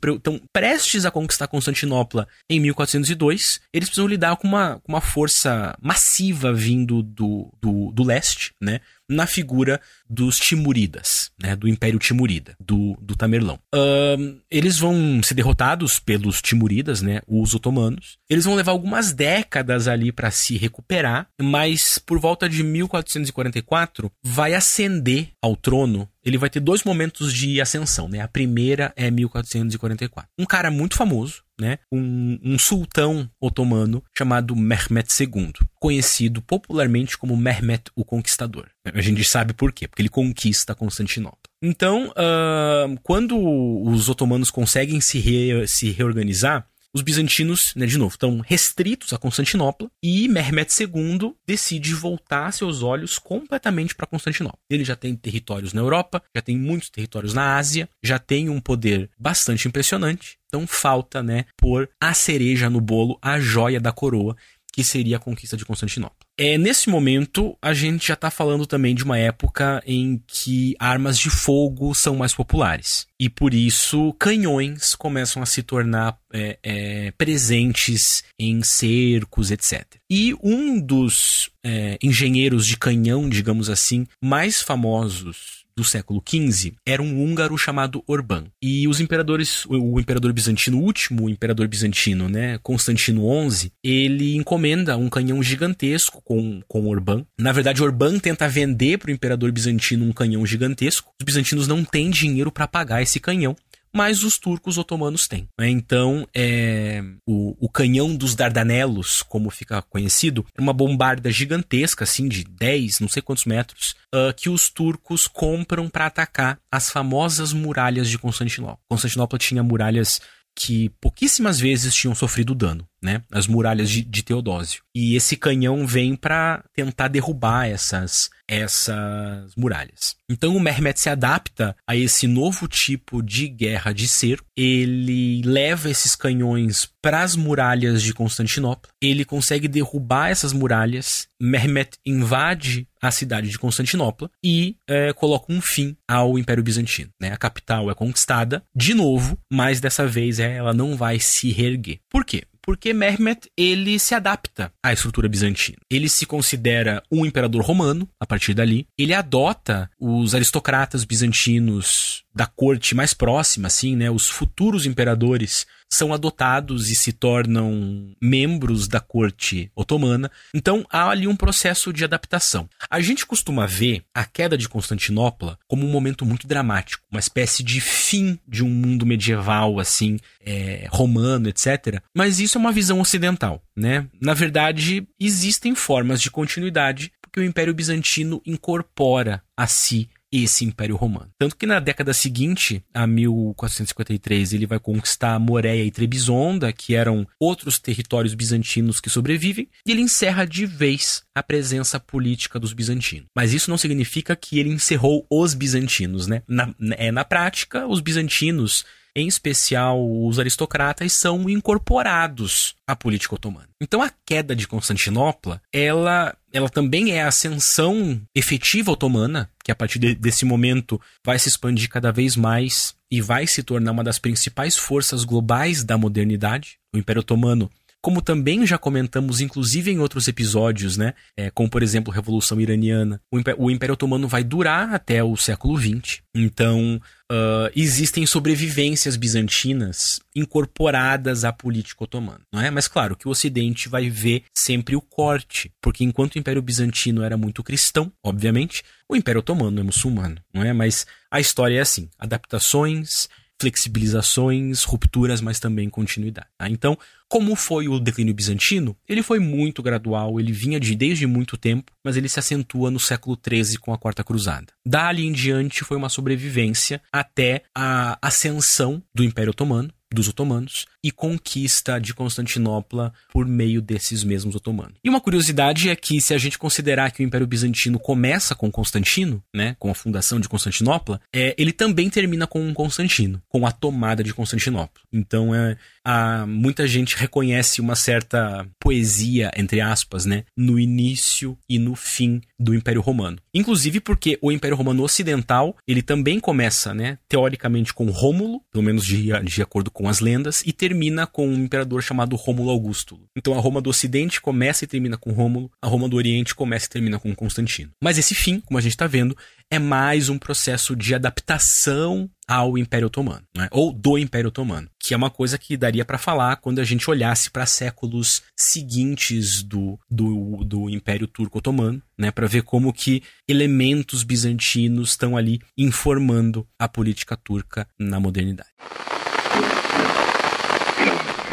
prestes a conquistar Constantinopla em 1402, eles precisam lidar com uma, com uma força massiva vindo do, do, do leste, né? Na figura dos Timuridas, né? Do Império Timurida, do, do Tamerlão. Um, eles vão ser derrotados pelos Timuridas, né? Os otomanos. Eles vão levar algumas décadas ali para se recuperar, mas por volta de 1444 vai ascender ao trono ele vai ter dois momentos de ascensão, né? A primeira é 1444. Um cara muito famoso, né? Um, um sultão otomano chamado Mehmet II, conhecido popularmente como Mehmet o Conquistador. A gente sabe por quê, porque ele conquista Constantinopla. Então, uh, quando os otomanos conseguem se, re, se reorganizar, os bizantinos, né, de novo, estão restritos a Constantinopla e Mehmet II decide voltar seus olhos completamente para Constantinopla. Ele já tem territórios na Europa, já tem muitos territórios na Ásia, já tem um poder bastante impressionante. Então falta, né, pôr a cereja no bolo, a joia da coroa, que seria a conquista de Constantinopla. É, nesse momento, a gente já está falando também de uma época em que armas de fogo são mais populares. e por isso canhões começam a se tornar é, é, presentes em cercos, etc. E um dos é, engenheiros de canhão, digamos assim, mais famosos do século XV era um húngaro chamado Orban. E os imperadores, o, imperador bizantino, o último imperador bizantino, né, Constantino XI, ele encomenda um canhão gigantesco com, com Orban. Na verdade, Orban tenta vender para o imperador bizantino um canhão gigantesco. Os bizantinos não têm dinheiro para pagar esse canhão mas os turcos otomanos têm. Né? Então, é, o, o, canhão dos Dardanelos, como fica conhecido, é uma bombarda gigantesca, assim, de 10, não sei quantos metros, uh, que os turcos compram para atacar as famosas muralhas de Constantinopla. Constantinopla tinha muralhas que pouquíssimas vezes tinham sofrido dano, né? As muralhas de, de Teodósio. E esse canhão vem para tentar derrubar essas essas muralhas. Então o Mehmet se adapta a esse novo tipo de guerra de cerco. Ele leva esses canhões para as muralhas de Constantinopla. Ele consegue derrubar essas muralhas. Mehmet invade a cidade de Constantinopla e é, coloca um fim ao Império Bizantino. Né? A capital é conquistada de novo, mas dessa vez é, ela não vai se reerguer. Por quê? Porque Mehmet ele se adapta à estrutura bizantina. Ele se considera um imperador romano a partir dali. Ele adota os aristocratas bizantinos da corte mais próxima, assim, né? Os futuros imperadores são adotados e se tornam membros da corte otomana. Então há ali um processo de adaptação. A gente costuma ver a queda de Constantinopla como um momento muito dramático, uma espécie de fim de um mundo medieval, assim, é, romano, etc. Mas isso é uma visão ocidental, né? Na verdade, existem formas de continuidade porque o Império Bizantino incorpora a si esse Império Romano. Tanto que na década seguinte, a 1453, ele vai conquistar Moreia e Trebisonda, que eram outros territórios bizantinos que sobrevivem, e ele encerra de vez a presença política dos bizantinos. Mas isso não significa que ele encerrou os bizantinos, né? Na, é, na prática, os bizantinos em especial os aristocratas, são incorporados à política otomana. Então a queda de Constantinopla, ela, ela também é a ascensão efetiva otomana, que a partir de, desse momento vai se expandir cada vez mais e vai se tornar uma das principais forças globais da modernidade. O Império Otomano como também já comentamos, inclusive em outros episódios, né? É, como por exemplo a Revolução Iraniana, o Império, o Império Otomano vai durar até o século XX. Então uh, existem sobrevivências bizantinas incorporadas à política otomana, não é? Mas claro que o Ocidente vai ver sempre o corte, porque enquanto o Império Bizantino era muito cristão, obviamente, o Império Otomano é muçulmano, não é? Mas a história é assim: adaptações flexibilizações, rupturas, mas também continuidade. Tá? Então, como foi o declínio bizantino? Ele foi muito gradual, ele vinha de desde muito tempo, mas ele se acentua no século XIII com a Quarta Cruzada. Dali em diante foi uma sobrevivência até a ascensão do Império Otomano, dos otomanos e conquista de Constantinopla por meio desses mesmos otomanos. E uma curiosidade é que se a gente considerar que o Império Bizantino começa com Constantino, né, com a fundação de Constantinopla, é, ele também termina com Constantino, com a tomada de Constantinopla. Então é, a, muita gente reconhece uma certa poesia, entre aspas, né, no início e no fim do Império Romano. Inclusive porque o Império Romano Ocidental, ele também começa, né, teoricamente com Rômulo, pelo menos de, de acordo com as lendas, e termina com um imperador chamado Rômulo Augusto. Então a Roma do Ocidente começa e termina com Rômulo, a Roma do Oriente começa e termina com Constantino. Mas esse fim, como a gente está vendo, é mais um processo de adaptação ao Império Otomano, né? ou do Império Otomano, que é uma coisa que daria para falar quando a gente olhasse para séculos seguintes do, do, do Império Turco Otomano, né? para ver como que elementos bizantinos estão ali informando a política turca na modernidade.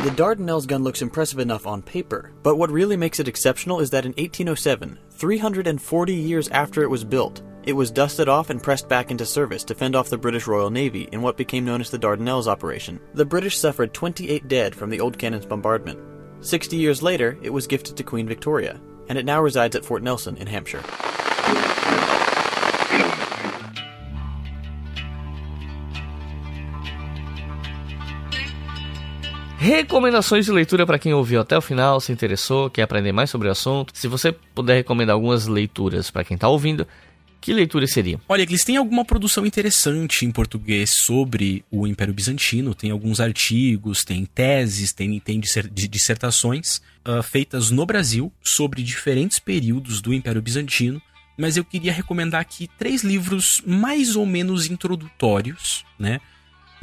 The Dardanelles gun looks impressive enough on paper, but what really makes it exceptional is that in 1807, 340 years after it was built, it was dusted off and pressed back into service to fend off the British Royal Navy in what became known as the Dardanelles Operation. The British suffered 28 dead from the old cannon's bombardment. Sixty years later, it was gifted to Queen Victoria, and it now resides at Fort Nelson in Hampshire. Recomendações de leitura para quem ouviu até o final, se interessou, quer aprender mais sobre o assunto. Se você puder recomendar algumas leituras para quem está ouvindo, que leitura seria? Olha, eles têm alguma produção interessante em português sobre o Império Bizantino, tem alguns artigos, tem teses, tem, tem dissertações uh, feitas no Brasil sobre diferentes períodos do Império Bizantino, mas eu queria recomendar aqui três livros mais ou menos introdutórios, né?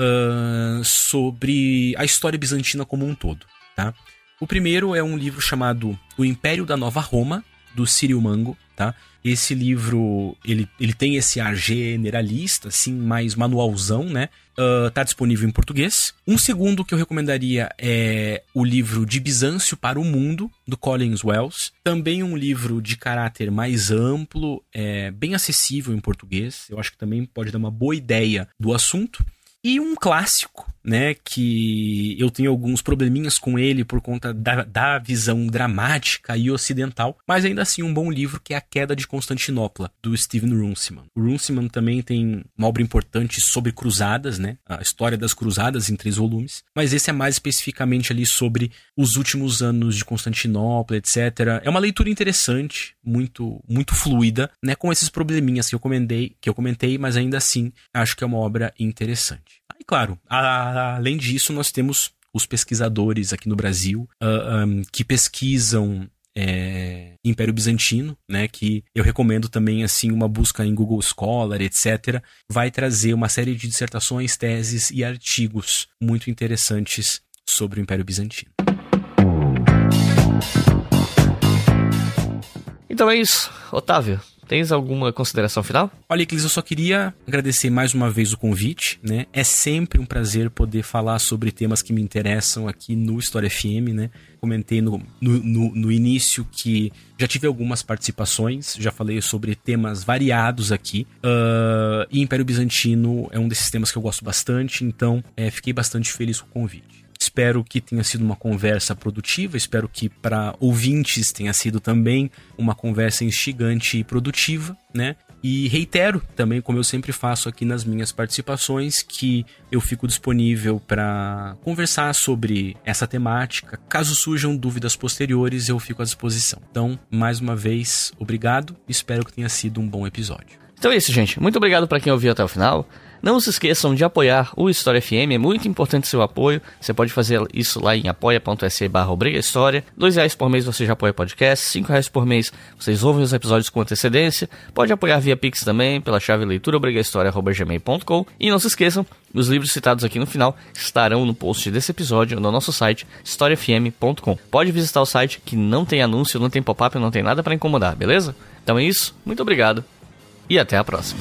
Uh, sobre a história bizantina como um todo, tá? O primeiro é um livro chamado O Império da Nova Roma, do Círio Mango, tá? Esse livro, ele, ele tem esse ar generalista, assim, mais manualzão, né? Uh, tá disponível em português. Um segundo que eu recomendaria é o livro De Bizâncio para o Mundo, do Collins Wells. Também um livro de caráter mais amplo, é, bem acessível em português. Eu acho que também pode dar uma boa ideia do assunto. E um clássico, né, que eu tenho alguns probleminhas com ele por conta da, da visão dramática e ocidental, mas ainda assim um bom livro que é A Queda de Constantinopla, do Steven Runciman. O Runciman também tem uma obra importante sobre cruzadas, né, a história das cruzadas em três volumes, mas esse é mais especificamente ali sobre os últimos anos de Constantinopla, etc. É uma leitura interessante, muito muito fluida, né, com esses probleminhas que eu comentei, que eu comentei, mas ainda assim acho que é uma obra interessante. E claro, a, além disso, nós temos os pesquisadores aqui no Brasil uh, ah, um, que pesquisam é, Império Bizantino, né, que eu recomendo também assim uma busca em Google Scholar, etc, vai trazer uma série de dissertações, teses e artigos muito interessantes sobre o Império Bizantino. Então é isso, Otávio. Tens alguma consideração final? Olha, Eclis, eu só queria agradecer mais uma vez o convite, né? É sempre um prazer poder falar sobre temas que me interessam aqui no História FM, né? Comentei no, no, no, no início que já tive algumas participações, já falei sobre temas variados aqui. Uh, e Império Bizantino é um desses temas que eu gosto bastante, então é, fiquei bastante feliz com o convite. Espero que tenha sido uma conversa produtiva, espero que para ouvintes tenha sido também uma conversa instigante e produtiva, né? E reitero também, como eu sempre faço aqui nas minhas participações, que eu fico disponível para conversar sobre essa temática. Caso surjam dúvidas posteriores, eu fico à disposição. Então, mais uma vez, obrigado. Espero que tenha sido um bom episódio. Então é isso, gente. Muito obrigado para quem ouviu até o final. Não se esqueçam de apoiar o História FM, é muito importante seu apoio. Você pode fazer isso lá em apoia.se barra História. Dois reais por mês você já apoia o podcast, cinco reais por mês vocês ouvem os episódios com antecedência. Pode apoiar via Pix também, pela chave leituraobrigahistoria.gmail.com E não se esqueçam, os livros citados aqui no final estarão no post desse episódio no nosso site historiafm.com. Pode visitar o site que não tem anúncio, não tem pop-up, não tem nada para incomodar, beleza? Então é isso, muito obrigado e até a próxima.